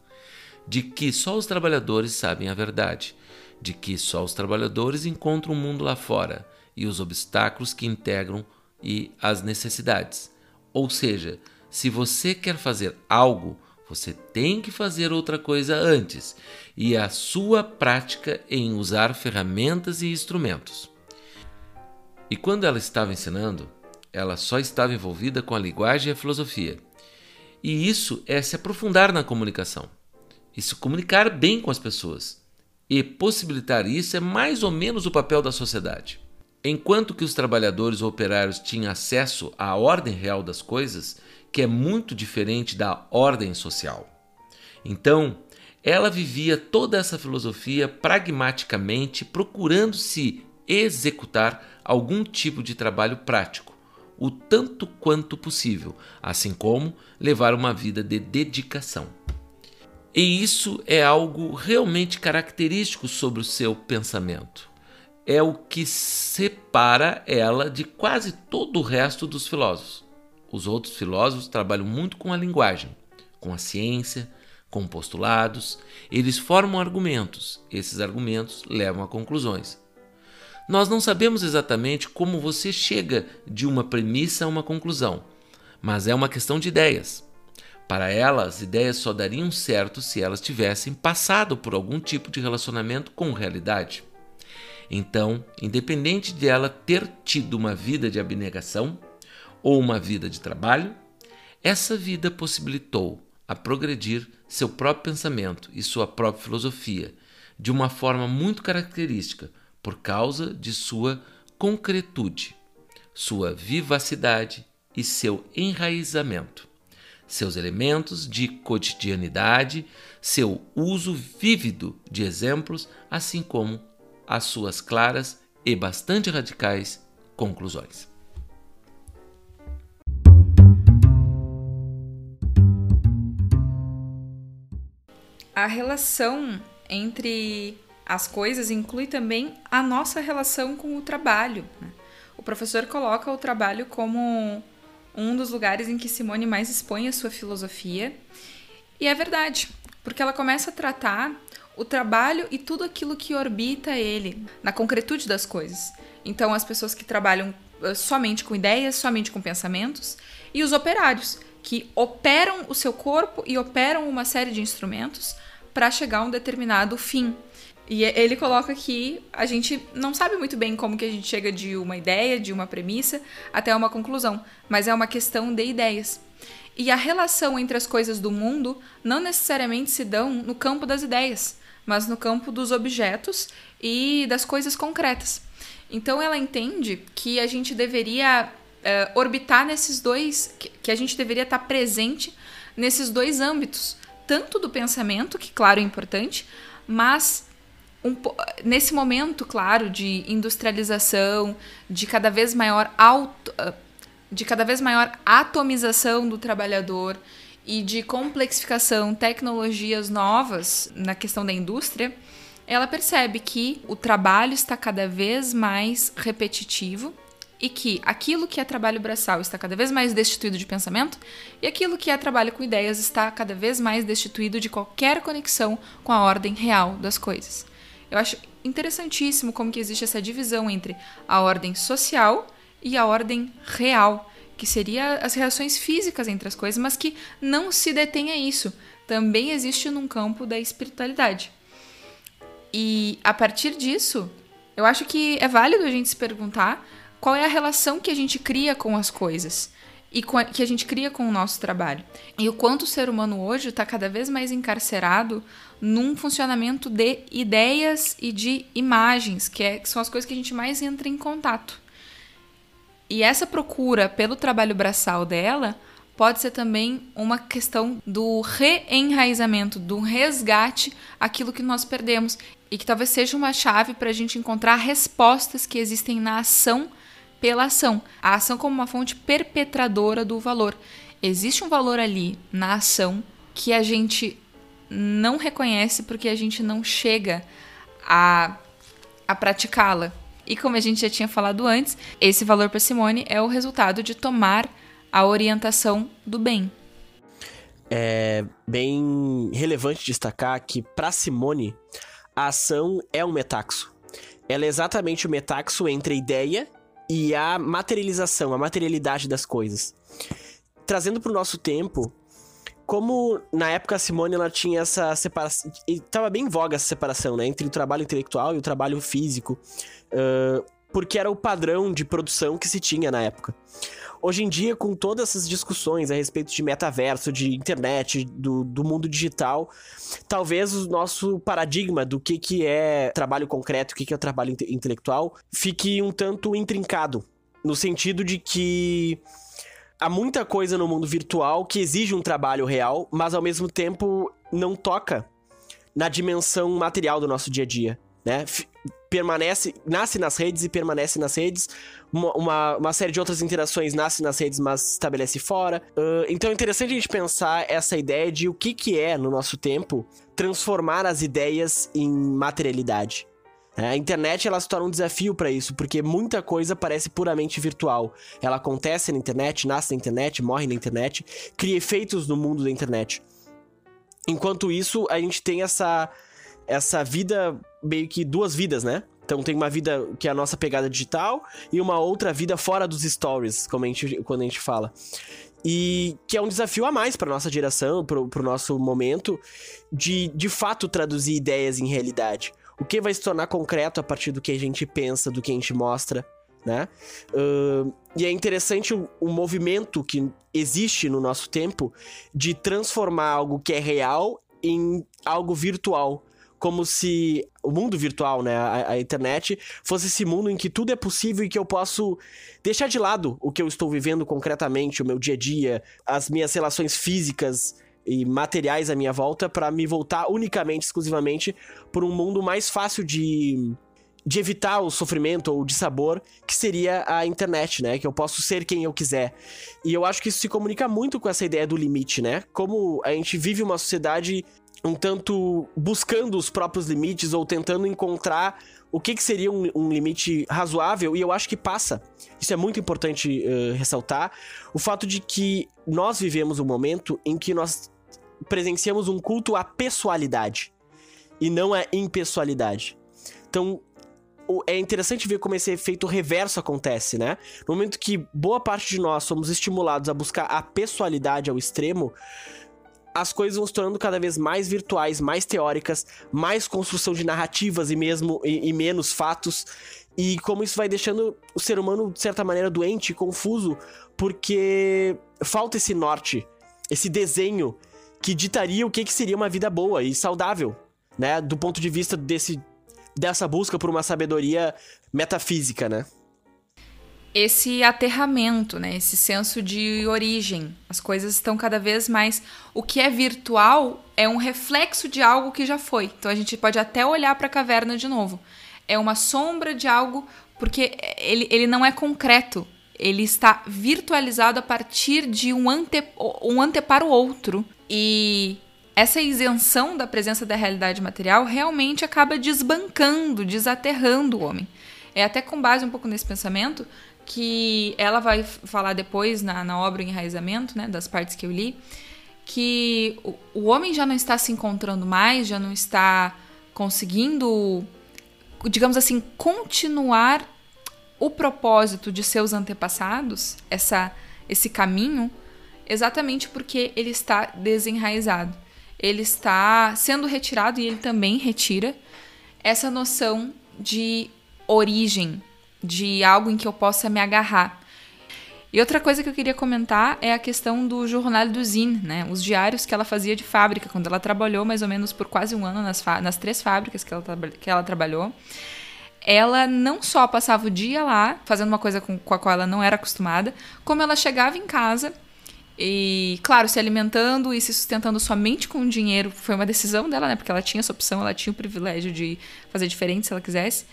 de que só os trabalhadores sabem a verdade de que só os trabalhadores encontram o mundo lá fora e os obstáculos que integram e as necessidades. Ou seja, se você quer fazer algo, você tem que fazer outra coisa antes, e a sua prática em usar ferramentas e instrumentos. E quando ela estava ensinando, ela só estava envolvida com a linguagem e a filosofia. E isso é se aprofundar na comunicação e se comunicar bem com as pessoas e possibilitar isso é mais ou menos o papel da sociedade. Enquanto que os trabalhadores ou operários tinham acesso à ordem real das coisas, que é muito diferente da ordem social. Então, ela vivia toda essa filosofia pragmaticamente procurando se executar algum tipo de trabalho prático, o tanto quanto possível, assim como levar uma vida de dedicação. E isso é algo realmente característico sobre o seu pensamento. É o que separa ela de quase todo o resto dos filósofos. Os outros filósofos trabalham muito com a linguagem, com a ciência, com postulados. Eles formam argumentos, esses argumentos levam a conclusões. Nós não sabemos exatamente como você chega de uma premissa a uma conclusão, mas é uma questão de ideias. Para ela, as ideias só dariam certo se elas tivessem passado por algum tipo de relacionamento com realidade. Então, independente de ela ter tido uma vida de abnegação ou uma vida de trabalho, essa vida possibilitou a progredir seu próprio pensamento e sua própria filosofia de uma forma muito característica por causa de sua concretude, sua vivacidade e seu enraizamento seus elementos de cotidianidade, seu uso vívido de exemplos, assim como as suas claras e bastante radicais conclusões. A relação entre as coisas inclui também a nossa relação com o trabalho. Né? O professor coloca o trabalho como um dos lugares em que Simone mais expõe a sua filosofia. E é verdade, porque ela começa a tratar o trabalho e tudo aquilo que orbita ele, na concretude das coisas. Então, as pessoas que trabalham eh, somente com ideias, somente com pensamentos, e os operários, que operam o seu corpo e operam uma série de instrumentos para chegar a um determinado fim. E ele coloca que a gente não sabe muito bem como que a gente chega de uma ideia, de uma premissa, até uma conclusão, mas é uma questão de ideias. E a relação entre as coisas do mundo não necessariamente se dão no campo das ideias, mas no campo dos objetos e das coisas concretas. Então ela entende que a gente deveria uh, orbitar nesses dois, que a gente deveria estar presente nesses dois âmbitos, tanto do pensamento, que claro é importante, mas um, nesse momento, claro, de industrialização, de cada vez maior auto, uh, de cada vez maior atomização do trabalhador e de complexificação, tecnologias novas na questão da indústria, ela percebe que o trabalho está cada vez mais repetitivo e que aquilo que é trabalho braçal está cada vez mais destituído de pensamento e aquilo que é trabalho com ideias está cada vez mais destituído de qualquer conexão com a ordem real das coisas. Eu acho interessantíssimo como que existe essa divisão entre a ordem social e a ordem real, que seria as reações físicas entre as coisas, mas que não se detém a isso. Também existe num campo da espiritualidade. E a partir disso, eu acho que é válido a gente se perguntar qual é a relação que a gente cria com as coisas e a, que a gente cria com o nosso trabalho. E o quanto o ser humano hoje está cada vez mais encarcerado num funcionamento de ideias e de imagens, que, é, que são as coisas que a gente mais entra em contato. E essa procura pelo trabalho braçal dela pode ser também uma questão do reenraizamento, do resgate aquilo que nós perdemos e que talvez seja uma chave para a gente encontrar respostas que existem na ação pela ação, a ação como uma fonte perpetradora do valor. Existe um valor ali na ação que a gente não reconhece porque a gente não chega a, a praticá-la. E como a gente já tinha falado antes, esse valor para Simone é o resultado de tomar a orientação do bem. É bem relevante destacar que para Simone a ação é um metaxo. Ela é exatamente o metaxo entre a ideia e a materialização, a materialidade das coisas. Trazendo para o nosso tempo, como na época a Simone ela tinha essa separação. E tava bem em voga essa separação, né? Entre o trabalho intelectual e o trabalho físico. Uh, porque era o padrão de produção que se tinha na época. Hoje em dia, com todas essas discussões a respeito de metaverso, de internet, do, do mundo digital, talvez o nosso paradigma do que, que é trabalho concreto, o que, que é trabalho inte intelectual, fique um tanto intrincado. No sentido de que há muita coisa no mundo virtual que exige um trabalho real, mas ao mesmo tempo não toca na dimensão material do nosso dia a dia, né? permanece, nasce nas redes e permanece nas redes. Uma, uma, uma, série de outras interações nasce nas redes, mas estabelece fora. Uh, então é interessante a gente pensar essa ideia de o que, que é, no nosso tempo, transformar as ideias em materialidade. É, a internet ela se torna um desafio para isso, porque muita coisa parece puramente virtual. Ela acontece na internet, nasce na internet, morre na internet, cria efeitos no mundo da internet. Enquanto isso, a gente tem essa essa vida, meio que duas vidas, né? Então tem uma vida que é a nossa pegada digital e uma outra vida fora dos stories, como a gente, quando a gente fala. E que é um desafio a mais para nossa geração, para o nosso momento, de de fato traduzir ideias em realidade. O que vai se tornar concreto a partir do que a gente pensa, do que a gente mostra, né? Uh, e é interessante o, o, movimento que existe no nosso tempo de transformar algo que é real em algo virtual como se o mundo virtual, né, a, a, internet, fosse esse mundo em que tudo é possível e que eu posso deixar de lado o que eu estou vivendo concretamente, o meu dia a dia, as minhas relações físicas e materiais à minha volta para me voltar unicamente, exclusivamente por um mundo mais fácil de de evitar o sofrimento ou de sabor que seria a internet, né? Que eu posso ser quem eu quiser. E eu acho que isso se comunica muito com essa ideia do limite, né? Como a gente vive uma sociedade um tanto buscando os próprios limites ou tentando encontrar o que, que seria um, um, limite razoável, e eu acho que passa. Isso é muito importante uh, ressaltar. O fato de que nós vivemos um momento em que nós presenciamos um culto à pessoalidade e não à impessoalidade. Então, é interessante ver como esse efeito reverso acontece, né? No momento que boa parte de nós somos estimulados a buscar a pessoalidade ao extremo, as coisas vão se tornando cada vez mais virtuais, mais teóricas, mais construção de narrativas e mesmo e, e menos fatos. E como isso vai deixando o ser humano, de certa maneira, doente, confuso, porque falta esse norte, esse desenho que ditaria o que, que seria uma vida boa e saudável, né? Do ponto de vista desse, dessa busca por uma sabedoria metafísica, né? esse aterramento, né? Esse senso de origem. As coisas estão cada vez mais. O que é virtual é um reflexo de algo que já foi. Então a gente pode até olhar para a caverna de novo. É uma sombra de algo, porque ele, ele não é concreto. Ele está virtualizado a partir de um, ante, um anteparo outro. E essa isenção da presença da realidade material realmente acaba desbancando, desaterrando o homem. É até com base um pouco nesse pensamento que ela vai falar depois na, na obra Enraizamento, né, das partes que eu li, que o, o homem já não está se encontrando mais, já não está conseguindo, digamos assim, continuar o propósito de seus antepassados, essa, esse caminho, exatamente porque ele está desenraizado. Ele está sendo retirado e ele também retira essa noção de origem, de algo em que eu possa me agarrar. E outra coisa que eu queria comentar é a questão do jornal do Zin, né? Os diários que ela fazia de fábrica, quando ela trabalhou mais ou menos por quase um ano nas, nas três fábricas que ela, que ela trabalhou. Ela não só passava o dia lá, fazendo uma coisa com, com a qual ela não era acostumada, como ela chegava em casa e, claro, se alimentando e se sustentando somente com dinheiro. Foi uma decisão dela, né? Porque ela tinha essa opção, ela tinha o privilégio de fazer diferente se ela quisesse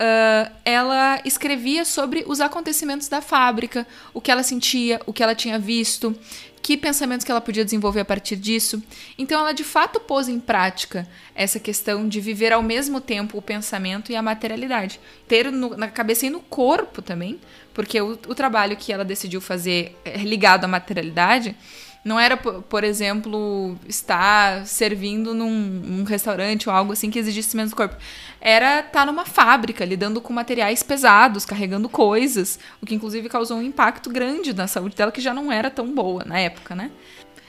uh, ela escrevia sobre os acontecimentos da fábrica, o que ela sentia, o que ela tinha visto, que pensamentos que ela podia desenvolver a partir disso. Então ela de fato pôs em prática essa questão de viver ao mesmo tempo o pensamento e a materialidade. Ter no, na cabeça e no corpo também, porque o, o trabalho que ela decidiu fazer é ligado à materialidade não era, por exemplo, estar servindo num, restaurante ou algo assim que exigisse menos corpo. Era estar numa fábrica, lidando com materiais pesados, carregando coisas, o que inclusive causou um impacto grande na saúde dela, que já não era tão boa na época, né?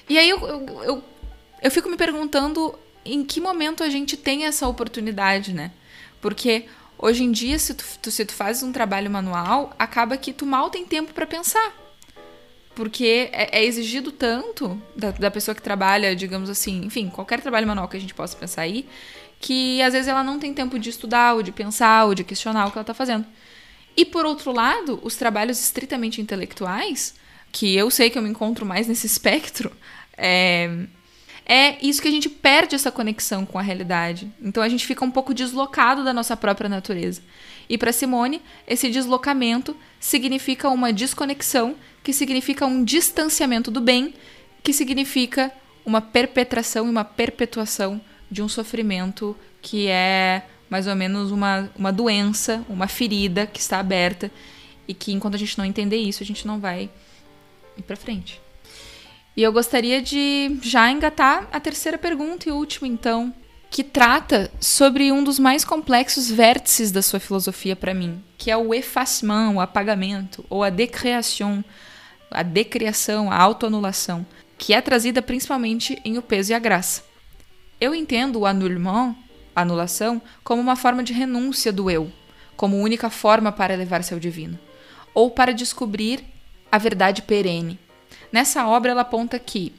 E aí eu, eu, eu, eu fico me perguntando em que momento a gente tem essa oportunidade, né? Porque hoje em dia, se tu, se tu fazes um trabalho manual, acaba que tu mal tem tempo para pensar porque é, é exigido tanto da, da, pessoa que trabalha, digamos assim, enfim, qualquer trabalho manual que a gente possa pensar aí, que às vezes ela não tem tempo de estudar, ou de pensar, ou de questionar o que ela está fazendo. E por outro lado, os trabalhos estritamente intelectuais, que eu sei que eu me encontro mais nesse espectro, é, é isso que a gente perde essa conexão com a realidade. Então a gente fica um pouco deslocado da nossa própria natureza. E para Simone, esse deslocamento significa uma desconexão, que significa um distanciamento do bem, que significa uma perpetração e uma perpetuação de um sofrimento que é mais ou menos uma, uma doença, uma ferida que está aberta e que enquanto a gente não entender isso, a gente não vai ir para frente. E eu gostaria de já engatar a terceira pergunta e última, então, que trata sobre um dos mais complexos vértices da sua filosofia para mim, que é o effacement, o apagamento, ou a decreação, a decriação, a autoanulação, que é trazida principalmente em O Peso e a Graça. Eu entendo o annulment, a anulação, como uma forma de renúncia do eu, como única forma para elevar-se ao divino, ou para descobrir a verdade perene. Nessa obra ela aponta que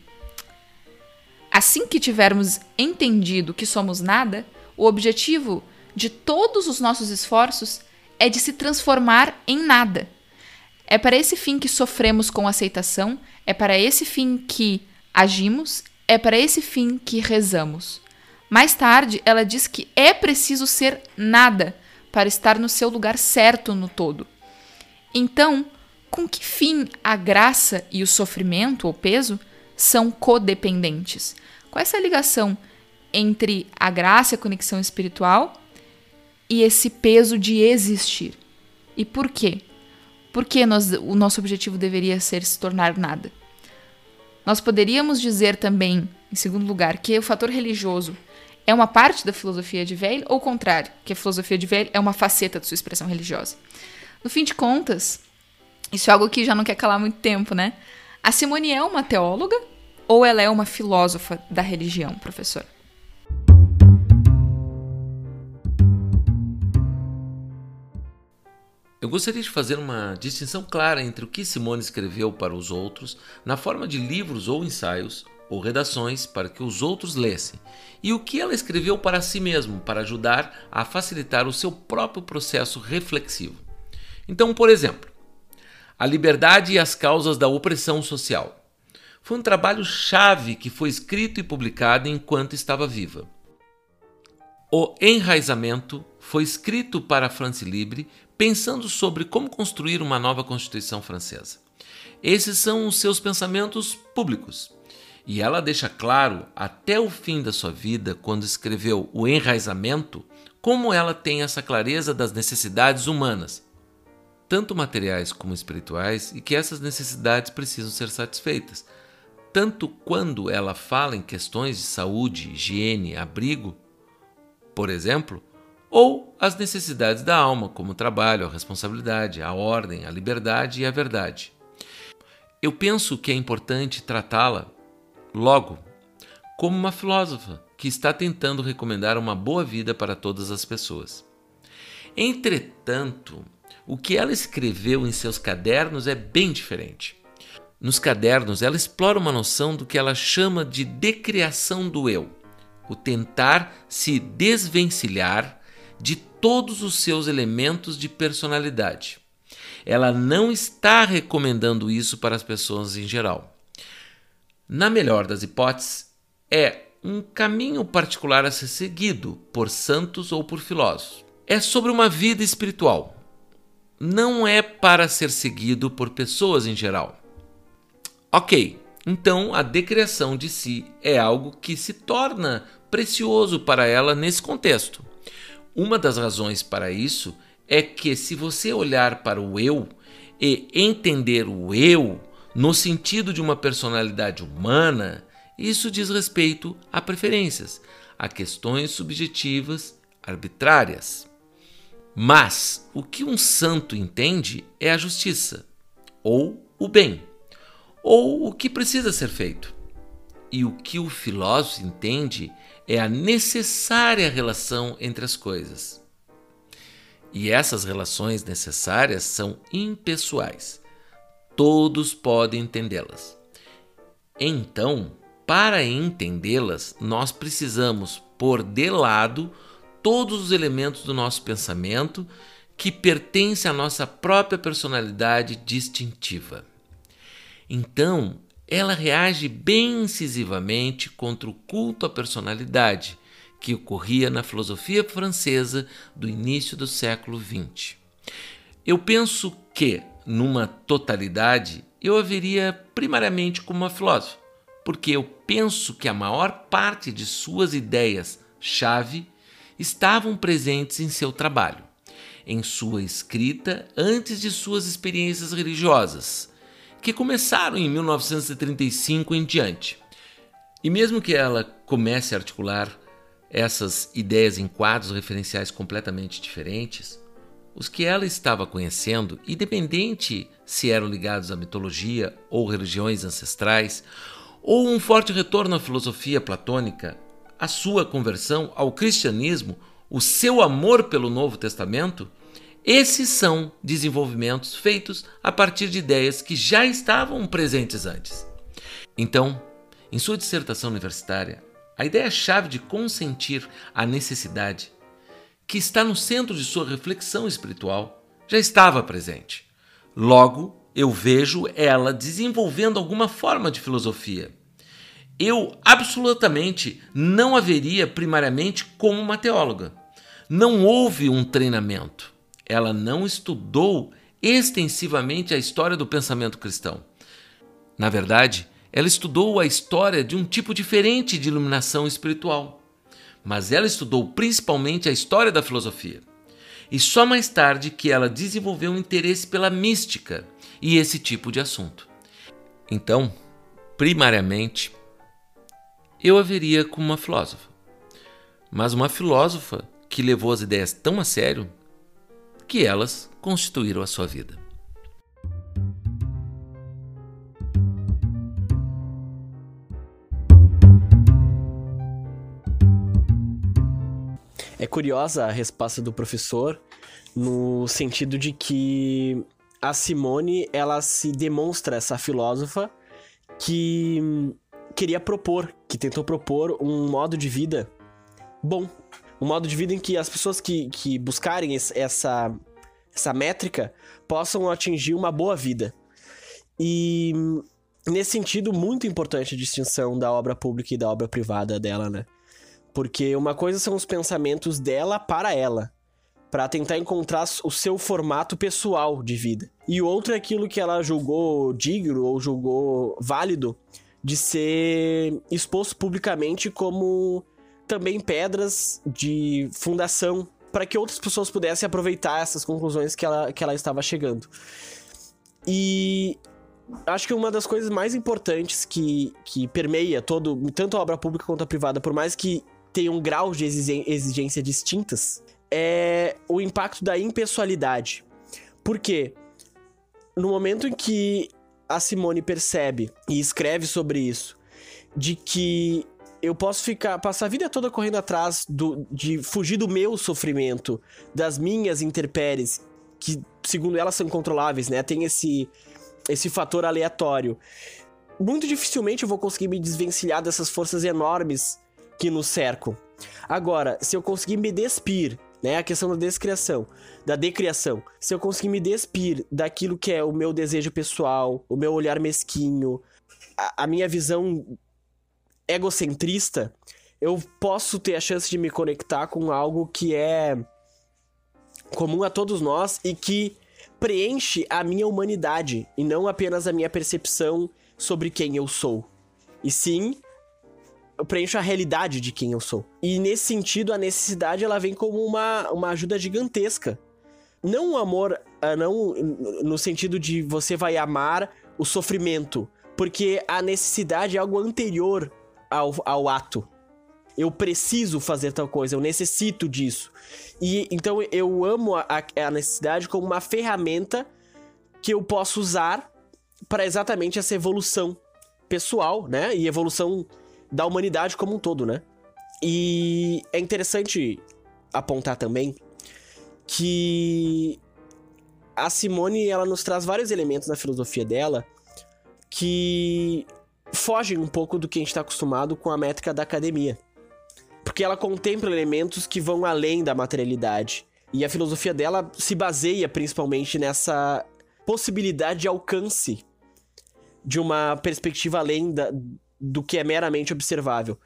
Assim que tivermos entendido que somos nada, o objetivo de todos os nossos esforços é de se transformar em nada. É para esse fim que sofremos com aceitação, é para esse fim que agimos, é para esse fim que rezamos. Mais tarde, ela diz que é preciso ser nada para estar no seu lugar certo no todo. Então, com que fim a graça e o sofrimento ou peso são codependentes. Qual é essa ligação entre a graça e a conexão espiritual e esse peso de existir? E por quê? Por que nós, o nosso objetivo deveria ser se tornar nada? Nós poderíamos dizer também, em segundo lugar, que o fator religioso é uma parte da filosofia de Weil, ou o contrário, que a filosofia de Weil é uma faceta de sua expressão religiosa. No fim de contas, isso é algo que já não quer calar muito tempo, né? A Simone é uma teóloga, ou ela é uma filósofa da religião, professor? Eu gostaria de fazer uma distinção clara entre o que Simone escreveu para os outros, na forma de livros ou ensaios, ou redações para que os outros lessem, e o que ela escreveu para si mesmo, para ajudar a facilitar o seu próprio processo reflexivo. Então, por exemplo, A Liberdade e as Causas da Opressão Social. Foi um trabalho chave que foi escrito e publicado enquanto estava viva. O Enraizamento foi escrito para France Libre pensando sobre como construir uma nova Constituição francesa. Esses são os seus pensamentos públicos. E ela deixa claro, até o fim da sua vida, quando escreveu O Enraizamento, como ela tem essa clareza das necessidades humanas, tanto materiais como espirituais, e que essas necessidades precisam ser satisfeitas. Tanto quando ela fala em questões de saúde, higiene, abrigo, por exemplo, ou as necessidades da alma, como o trabalho, a responsabilidade, a ordem, a liberdade e a verdade. Eu penso que é importante tratá-la, logo, como uma filósofa que está tentando recomendar uma boa vida para todas as pessoas. Entretanto, o que ela escreveu em seus cadernos é bem diferente. Nos cadernos, ela explora uma noção do que ela chama de decriação do eu, o tentar se desvencilhar de todos os seus elementos de personalidade. Ela não está recomendando isso para as pessoas em geral. Na melhor das hipóteses, é um caminho particular a ser seguido por santos ou por filósofos. É sobre uma vida espiritual. Não é para ser seguido por pessoas em geral. Ok, então a decriação de si é algo que se torna precioso para ela nesse contexto. Uma das razões para isso é que, se você olhar para o eu e entender o eu no sentido de uma personalidade humana, isso diz respeito a preferências, a questões subjetivas arbitrárias. Mas o que um santo entende é a justiça, ou o bem, ou o que precisa ser feito. E o que o filósofo entende é a necessária relação entre as coisas. E essas relações necessárias são impessoais. Todos podem entendê-las. Então, para entendê-las, nós precisamos pôr de lado todos os elementos do nosso pensamento que pertencem à nossa própria personalidade distintiva. Então, ela reage bem incisivamente contra o culto à personalidade que ocorria na filosofia francesa do início do século XX. Eu penso que, numa totalidade, eu a veria primariamente como uma filósofa, porque eu penso que a maior parte de suas ideias-chave estavam presentes em seu trabalho, em sua escrita antes de suas experiências religiosas que começaram em 1935 em diante. E mesmo que ela comece a articular essas ideias em quadros referenciais completamente diferentes, os que ela estava conhecendo, independente se eram ligados à mitologia ou religiões ancestrais, ou um forte retorno à filosofia platônica, a sua conversão ao cristianismo, o seu amor pelo Novo Testamento, esses são desenvolvimentos feitos a partir de ideias que já estavam presentes antes. Então, em sua dissertação universitária, a ideia-chave de consentir a necessidade, que está no centro de sua reflexão espiritual, já estava presente. Logo, eu vejo ela desenvolvendo alguma forma de filosofia. Eu absolutamente não a veria primariamente como uma teóloga. Não houve um treinamento ela não estudou extensivamente a história do pensamento cristão. Na verdade, ela estudou a história de um tipo diferente de iluminação espiritual, mas ela estudou principalmente a história da filosofia. E só mais tarde que ela desenvolveu um interesse pela mística e esse tipo de assunto. Então, primariamente, eu a veria como uma filósofa. Mas uma filósofa que levou as ideias tão a sério que elas constituíram a sua vida. É curiosa a resposta do professor no sentido de que a Simone ela se demonstra essa filósofa que queria propor, que tentou propor um modo de vida bom um modo de vida em que as pessoas que, que buscarem essa, essa métrica possam atingir uma boa vida. E nesse sentido, muito importante a distinção da obra pública e da obra privada dela, né? Porque uma coisa são os pensamentos dela para ela, para tentar encontrar o seu formato pessoal de vida. E outro é aquilo que ela julgou digno ou julgou válido de ser exposto publicamente como também pedras de fundação para que outras pessoas pudessem aproveitar essas conclusões que ela, que ela estava chegando. E acho que uma das coisas mais importantes que, que permeia todo, tanto a obra pública quanto a privada, por mais que tenham graus de exigência distintas, é o impacto da impessoalidade. Por quê? No momento em que a Simone percebe e escreve sobre isso, de que eu posso ficar passar a vida toda correndo atrás do, de fugir do meu sofrimento, das minhas interpéries, que segundo ela são incontroláveis, né? Tem esse esse fator aleatório. Muito dificilmente eu vou conseguir me desvencilhar dessas forças enormes que nos cercam. Agora, se eu conseguir me despir né? A questão da descriação, da decriação. Se eu conseguir me despir daquilo que é o meu desejo pessoal, o meu olhar mesquinho, a, a minha visão egocentrista, eu posso ter a chance de me conectar com algo que é comum a todos nós e que preenche a minha humanidade e não apenas a minha percepção sobre quem eu sou. E sim eu preencho a realidade de quem eu sou. E nesse sentido, a necessidade ela vem como uma, uma ajuda gigantesca. Não um amor, ah, não no sentido de você vai amar o sofrimento, porque a necessidade é algo anterior ao, ao ato. Eu preciso fazer tal coisa, eu necessito disso. E então eu amo a, a necessidade como uma ferramenta que eu posso usar para exatamente essa evolução pessoal, né? E evolução da humanidade como um todo, né? E é interessante apontar também que a Simone ela nos traz vários elementos na filosofia dela que fogem um pouco do que a gente está acostumado com a métrica da academia. Porque ela contempla elementos que vão além da materialidade. E a filosofia dela se baseia principalmente nessa possibilidade de alcance de uma perspectiva além da, do que é meramente observável.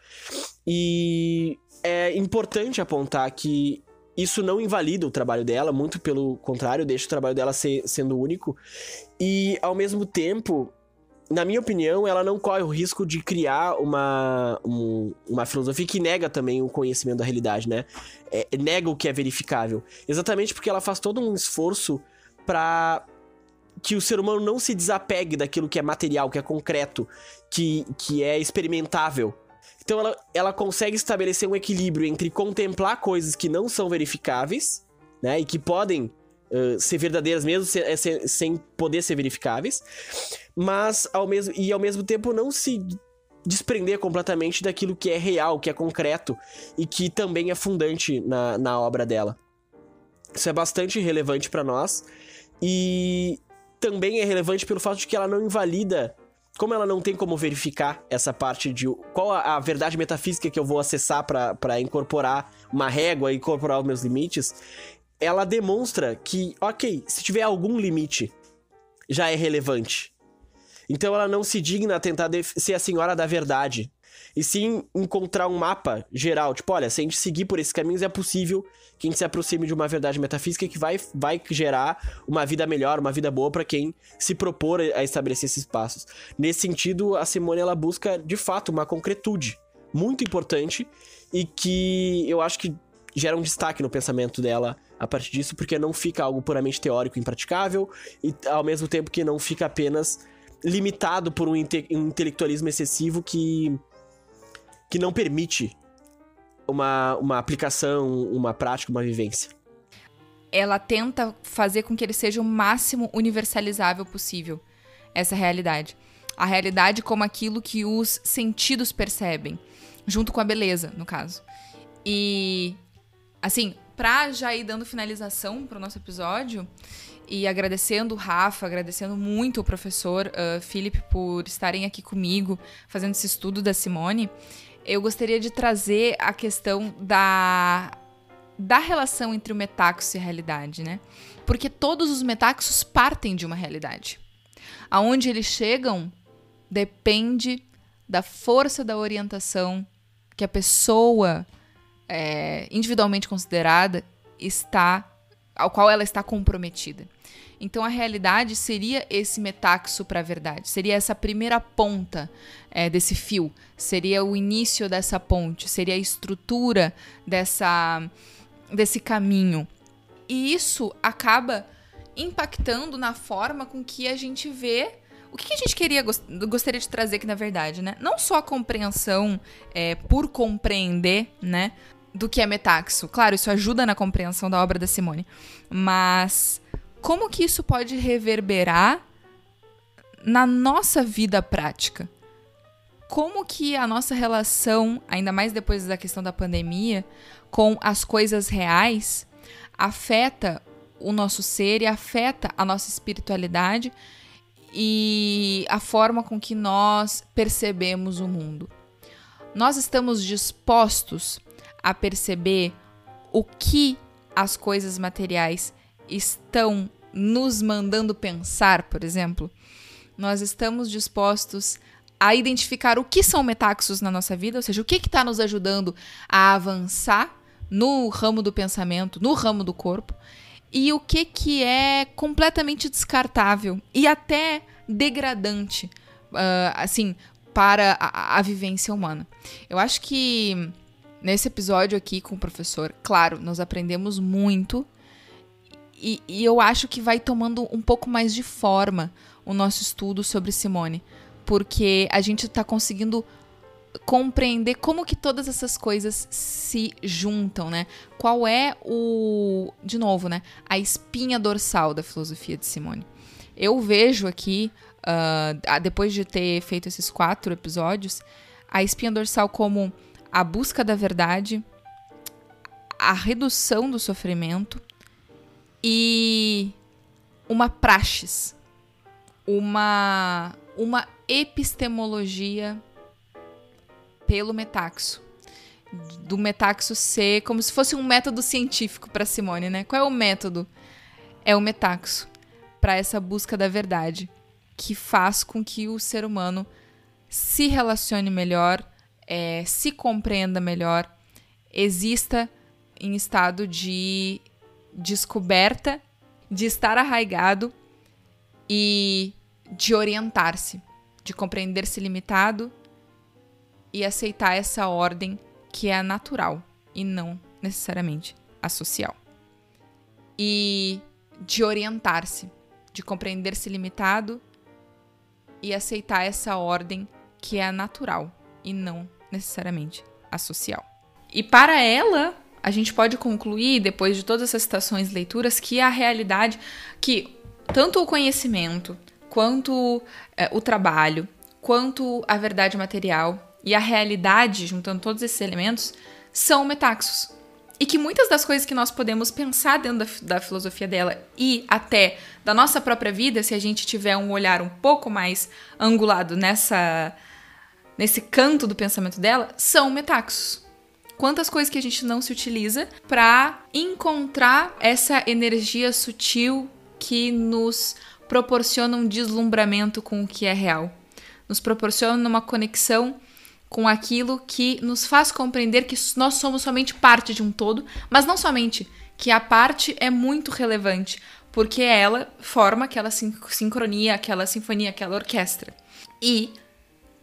E é importante apontar que isso não invalida o trabalho dela, muito pelo contrário, deixa o trabalho dela ser, sendo único. E, ao mesmo tempo, na minha opinião, ela não corre o risco de criar uma, um, uma filosofia que nega também o conhecimento da realidade, né? É, nega o que é verificável. Exatamente porque ela faz todo um esforço para que o ser humano não se desapegue daquilo que é material, que é concreto, que, que é experimentável. Então ela, ela consegue estabelecer um equilíbrio entre contemplar coisas que não são verificáveis, né, e que podem uh, ser verdadeiras mesmo sem, sem, sem poder ser verificáveis, mas ao mesmo e ao mesmo tempo não se desprender completamente daquilo que é real, que é concreto e que também é fundante na, na obra dela. Isso é bastante relevante para nós e também é relevante pelo fato de que ela não invalida como ela não tem como verificar essa parte de qual a, a verdade metafísica que eu vou acessar para incorporar uma régua e incorporar os meus limites, ela demonstra que, ok, se tiver algum limite, já é relevante. Então ela não se digna a tentar ser a senhora da verdade e sim encontrar um mapa geral. Tipo, olha, se a gente seguir por esses caminhos, é possível que a gente se aproxime de uma verdade metafísica que vai, vai gerar uma vida melhor, uma vida boa para quem se propor a estabelecer esses passos. Nesse sentido, a Simone ela busca de fato uma concretude muito importante e que eu acho que gera um destaque no pensamento dela a partir disso, porque não fica algo puramente teórico e impraticável e ao mesmo tempo que não fica apenas limitado por um, inte um intelectualismo excessivo que que não permite uma, uma aplicação, uma prática, uma vivência. Ela tenta fazer com que ele seja o máximo universalizável possível, essa realidade. A realidade como aquilo que os sentidos percebem, junto com a beleza, no caso. E assim, pra já ir dando finalização pro nosso episódio, e agradecendo o Rafa, agradecendo muito o professor uh, Felipe por estarem aqui comigo, fazendo esse estudo da Simone, eu gostaria de trazer a questão da, da relação entre o metaxo e a realidade, né? Porque todos os metaxos partem de uma realidade. Aonde eles chegam depende da força da orientação que a pessoa é, individualmente considerada está ao qual ela está comprometida. Então a realidade seria esse metaxo para a verdade, seria essa primeira ponta é, desse fio, seria o início dessa ponte, seria a estrutura dessa, desse caminho. E isso acaba impactando na forma com que a gente vê o que a gente queria gostaria de trazer aqui na verdade, né? Não só a compreensão é, por compreender, né, do que é metaxo. Claro, isso ajuda na compreensão da obra da Simone, mas como que isso pode reverberar na nossa vida prática? Como que a nossa relação, ainda mais depois da questão da pandemia, com as coisas reais afeta o nosso ser e afeta a nossa espiritualidade e a forma com que nós percebemos o mundo. Nós estamos dispostos a perceber o que as coisas materiais estão nos mandando pensar, por exemplo, nós estamos dispostos a identificar o que são metaxos na nossa vida, ou seja, o que está nos ajudando a avançar no ramo do pensamento, no ramo do corpo, e o que, que é completamente descartável e até degradante, uh, assim, para a, a vivência humana. Eu acho que nesse episódio aqui com o professor, claro, nós aprendemos muito e, e, eu acho que vai tomando um pouco mais de forma o nosso estudo sobre Simone, porque a gente está conseguindo compreender como que todas essas coisas se juntam, né? Qual é o, de novo, né? A espinha dorsal da filosofia de Simone. Eu vejo aqui, uh, depois de ter feito esses quatro episódios, a espinha dorsal como a busca da verdade, a redução do sofrimento e uma praxis, uma, uma epistemologia pelo metaxo. Do metaxo ser como se fosse um método científico para Simone, né? Qual é o método? É o metaxo para essa busca da verdade, que faz com que o ser humano se relacione melhor, é, se compreenda melhor, exista em estado de descoberta, de estar arraigado e de orientar-se, de compreender-se limitado e aceitar essa ordem que é a natural e não necessariamente a social. E de orientar-se, de compreender-se limitado e aceitar essa ordem que é a natural e não necessariamente a social. E para ela, a gente pode concluir, depois de todas essas citações e leituras, que a realidade, que tanto o conhecimento, quanto é, o trabalho, quanto a verdade material e a realidade, juntando todos esses elementos, são metaxos. E que muitas das coisas que nós podemos pensar dentro da, da, filosofia dela e até da nossa própria vida, se a gente tiver um olhar um pouco mais angulado nessa nesse canto do pensamento dela, são metaxos. Quantas coisas que a gente não se utiliza para encontrar essa energia sutil que nos proporciona um deslumbramento com o que é real, nos proporciona uma conexão com aquilo que nos faz compreender que nós somos somente parte de um todo, mas não somente, que a parte é muito relevante, porque ela forma aquela sincronia, aquela sinfonia, aquela orquestra. E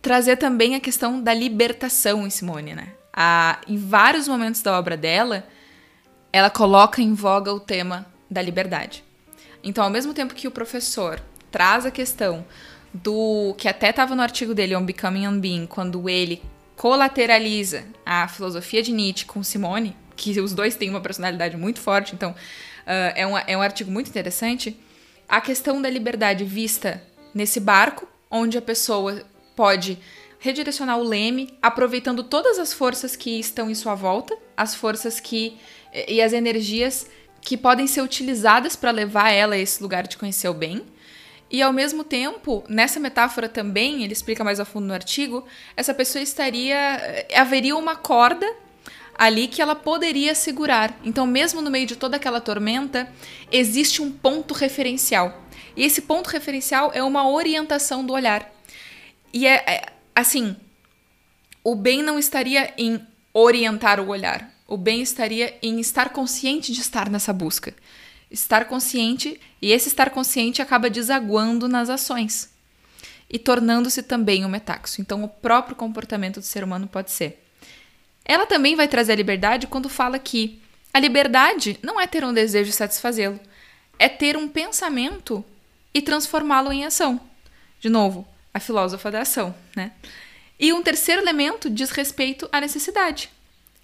trazer também a questão da libertação em Simone, né? A, em vários momentos da obra dela, ela coloca em voga o tema da liberdade. Então, ao mesmo tempo que o professor traz a questão do que até estava no artigo dele, On Becoming Unbeing, quando ele colateraliza a filosofia de Nietzsche com Simone, que os dois têm uma personalidade muito forte, então uh, é, um, é um artigo muito interessante. A questão da liberdade vista nesse barco, onde a pessoa pode redirecionar o leme, aproveitando todas as forças que estão em sua volta, as forças que e as energias que podem ser utilizadas para levar ela a esse lugar de conhecer o bem. E ao mesmo tempo, nessa metáfora também, ele explica mais a fundo no artigo, essa pessoa estaria. Eh, haveria uma corda ali que ela poderia segurar. Então, mesmo no meio de toda aquela tormenta, existe um ponto referencial. E esse ponto referencial é uma orientação do olhar. E é, é assim, o bem não estaria em orientar o olhar. O bem estaria em estar consciente de estar nessa busca. Estar consciente, e esse estar consciente acaba desaguando nas ações e tornando-se também um metaxo. Então, o próprio comportamento do ser humano pode ser. Ela também vai trazer a liberdade quando fala que a liberdade não é ter um desejo e satisfazê-lo, é ter um pensamento e transformá-lo em ação. De novo, a filósofa da ação, né? E um terceiro elemento diz respeito à necessidade.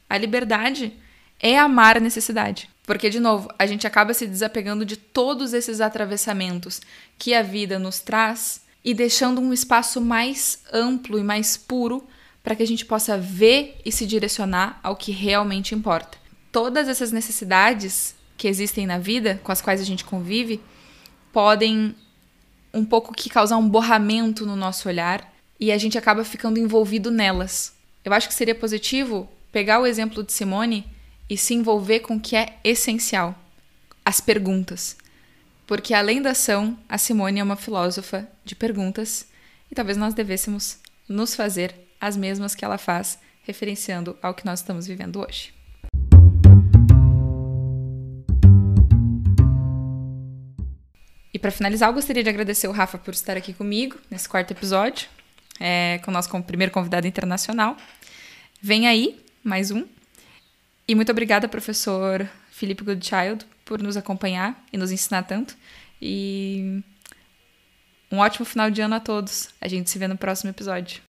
A liberdade é amar a necessidade. Porque, de novo, a gente acaba se desapegando de todos esses atravessamentos que a vida nos traz e deixando um espaço mais amplo e mais puro para que a gente possa ver e se direcionar ao que realmente importa. Todas essas necessidades que existem na vida, com as quais a gente convive, podem um pouco que causar um borramento no nosso olhar e a gente acaba ficando envolvido nelas. Eu acho que seria positivo pegar o exemplo de Simone e se envolver com o que é essencial, as perguntas. Porque além da ação, a Simone é uma filósofa de perguntas e talvez nós devêssemos nos fazer as mesmas que ela faz, referenciando ao que nós estamos vivendo hoje. E para finalizar, eu gostaria de agradecer o Rafa por estar aqui comigo nesse quarto episódio, é, com o nosso primeiro convidado internacional. Vem aí, mais um. E muito obrigada, professor Felipe Goodchild, por nos acompanhar e nos ensinar tanto. E um ótimo final de ano a todos. A gente se vê no próximo episódio.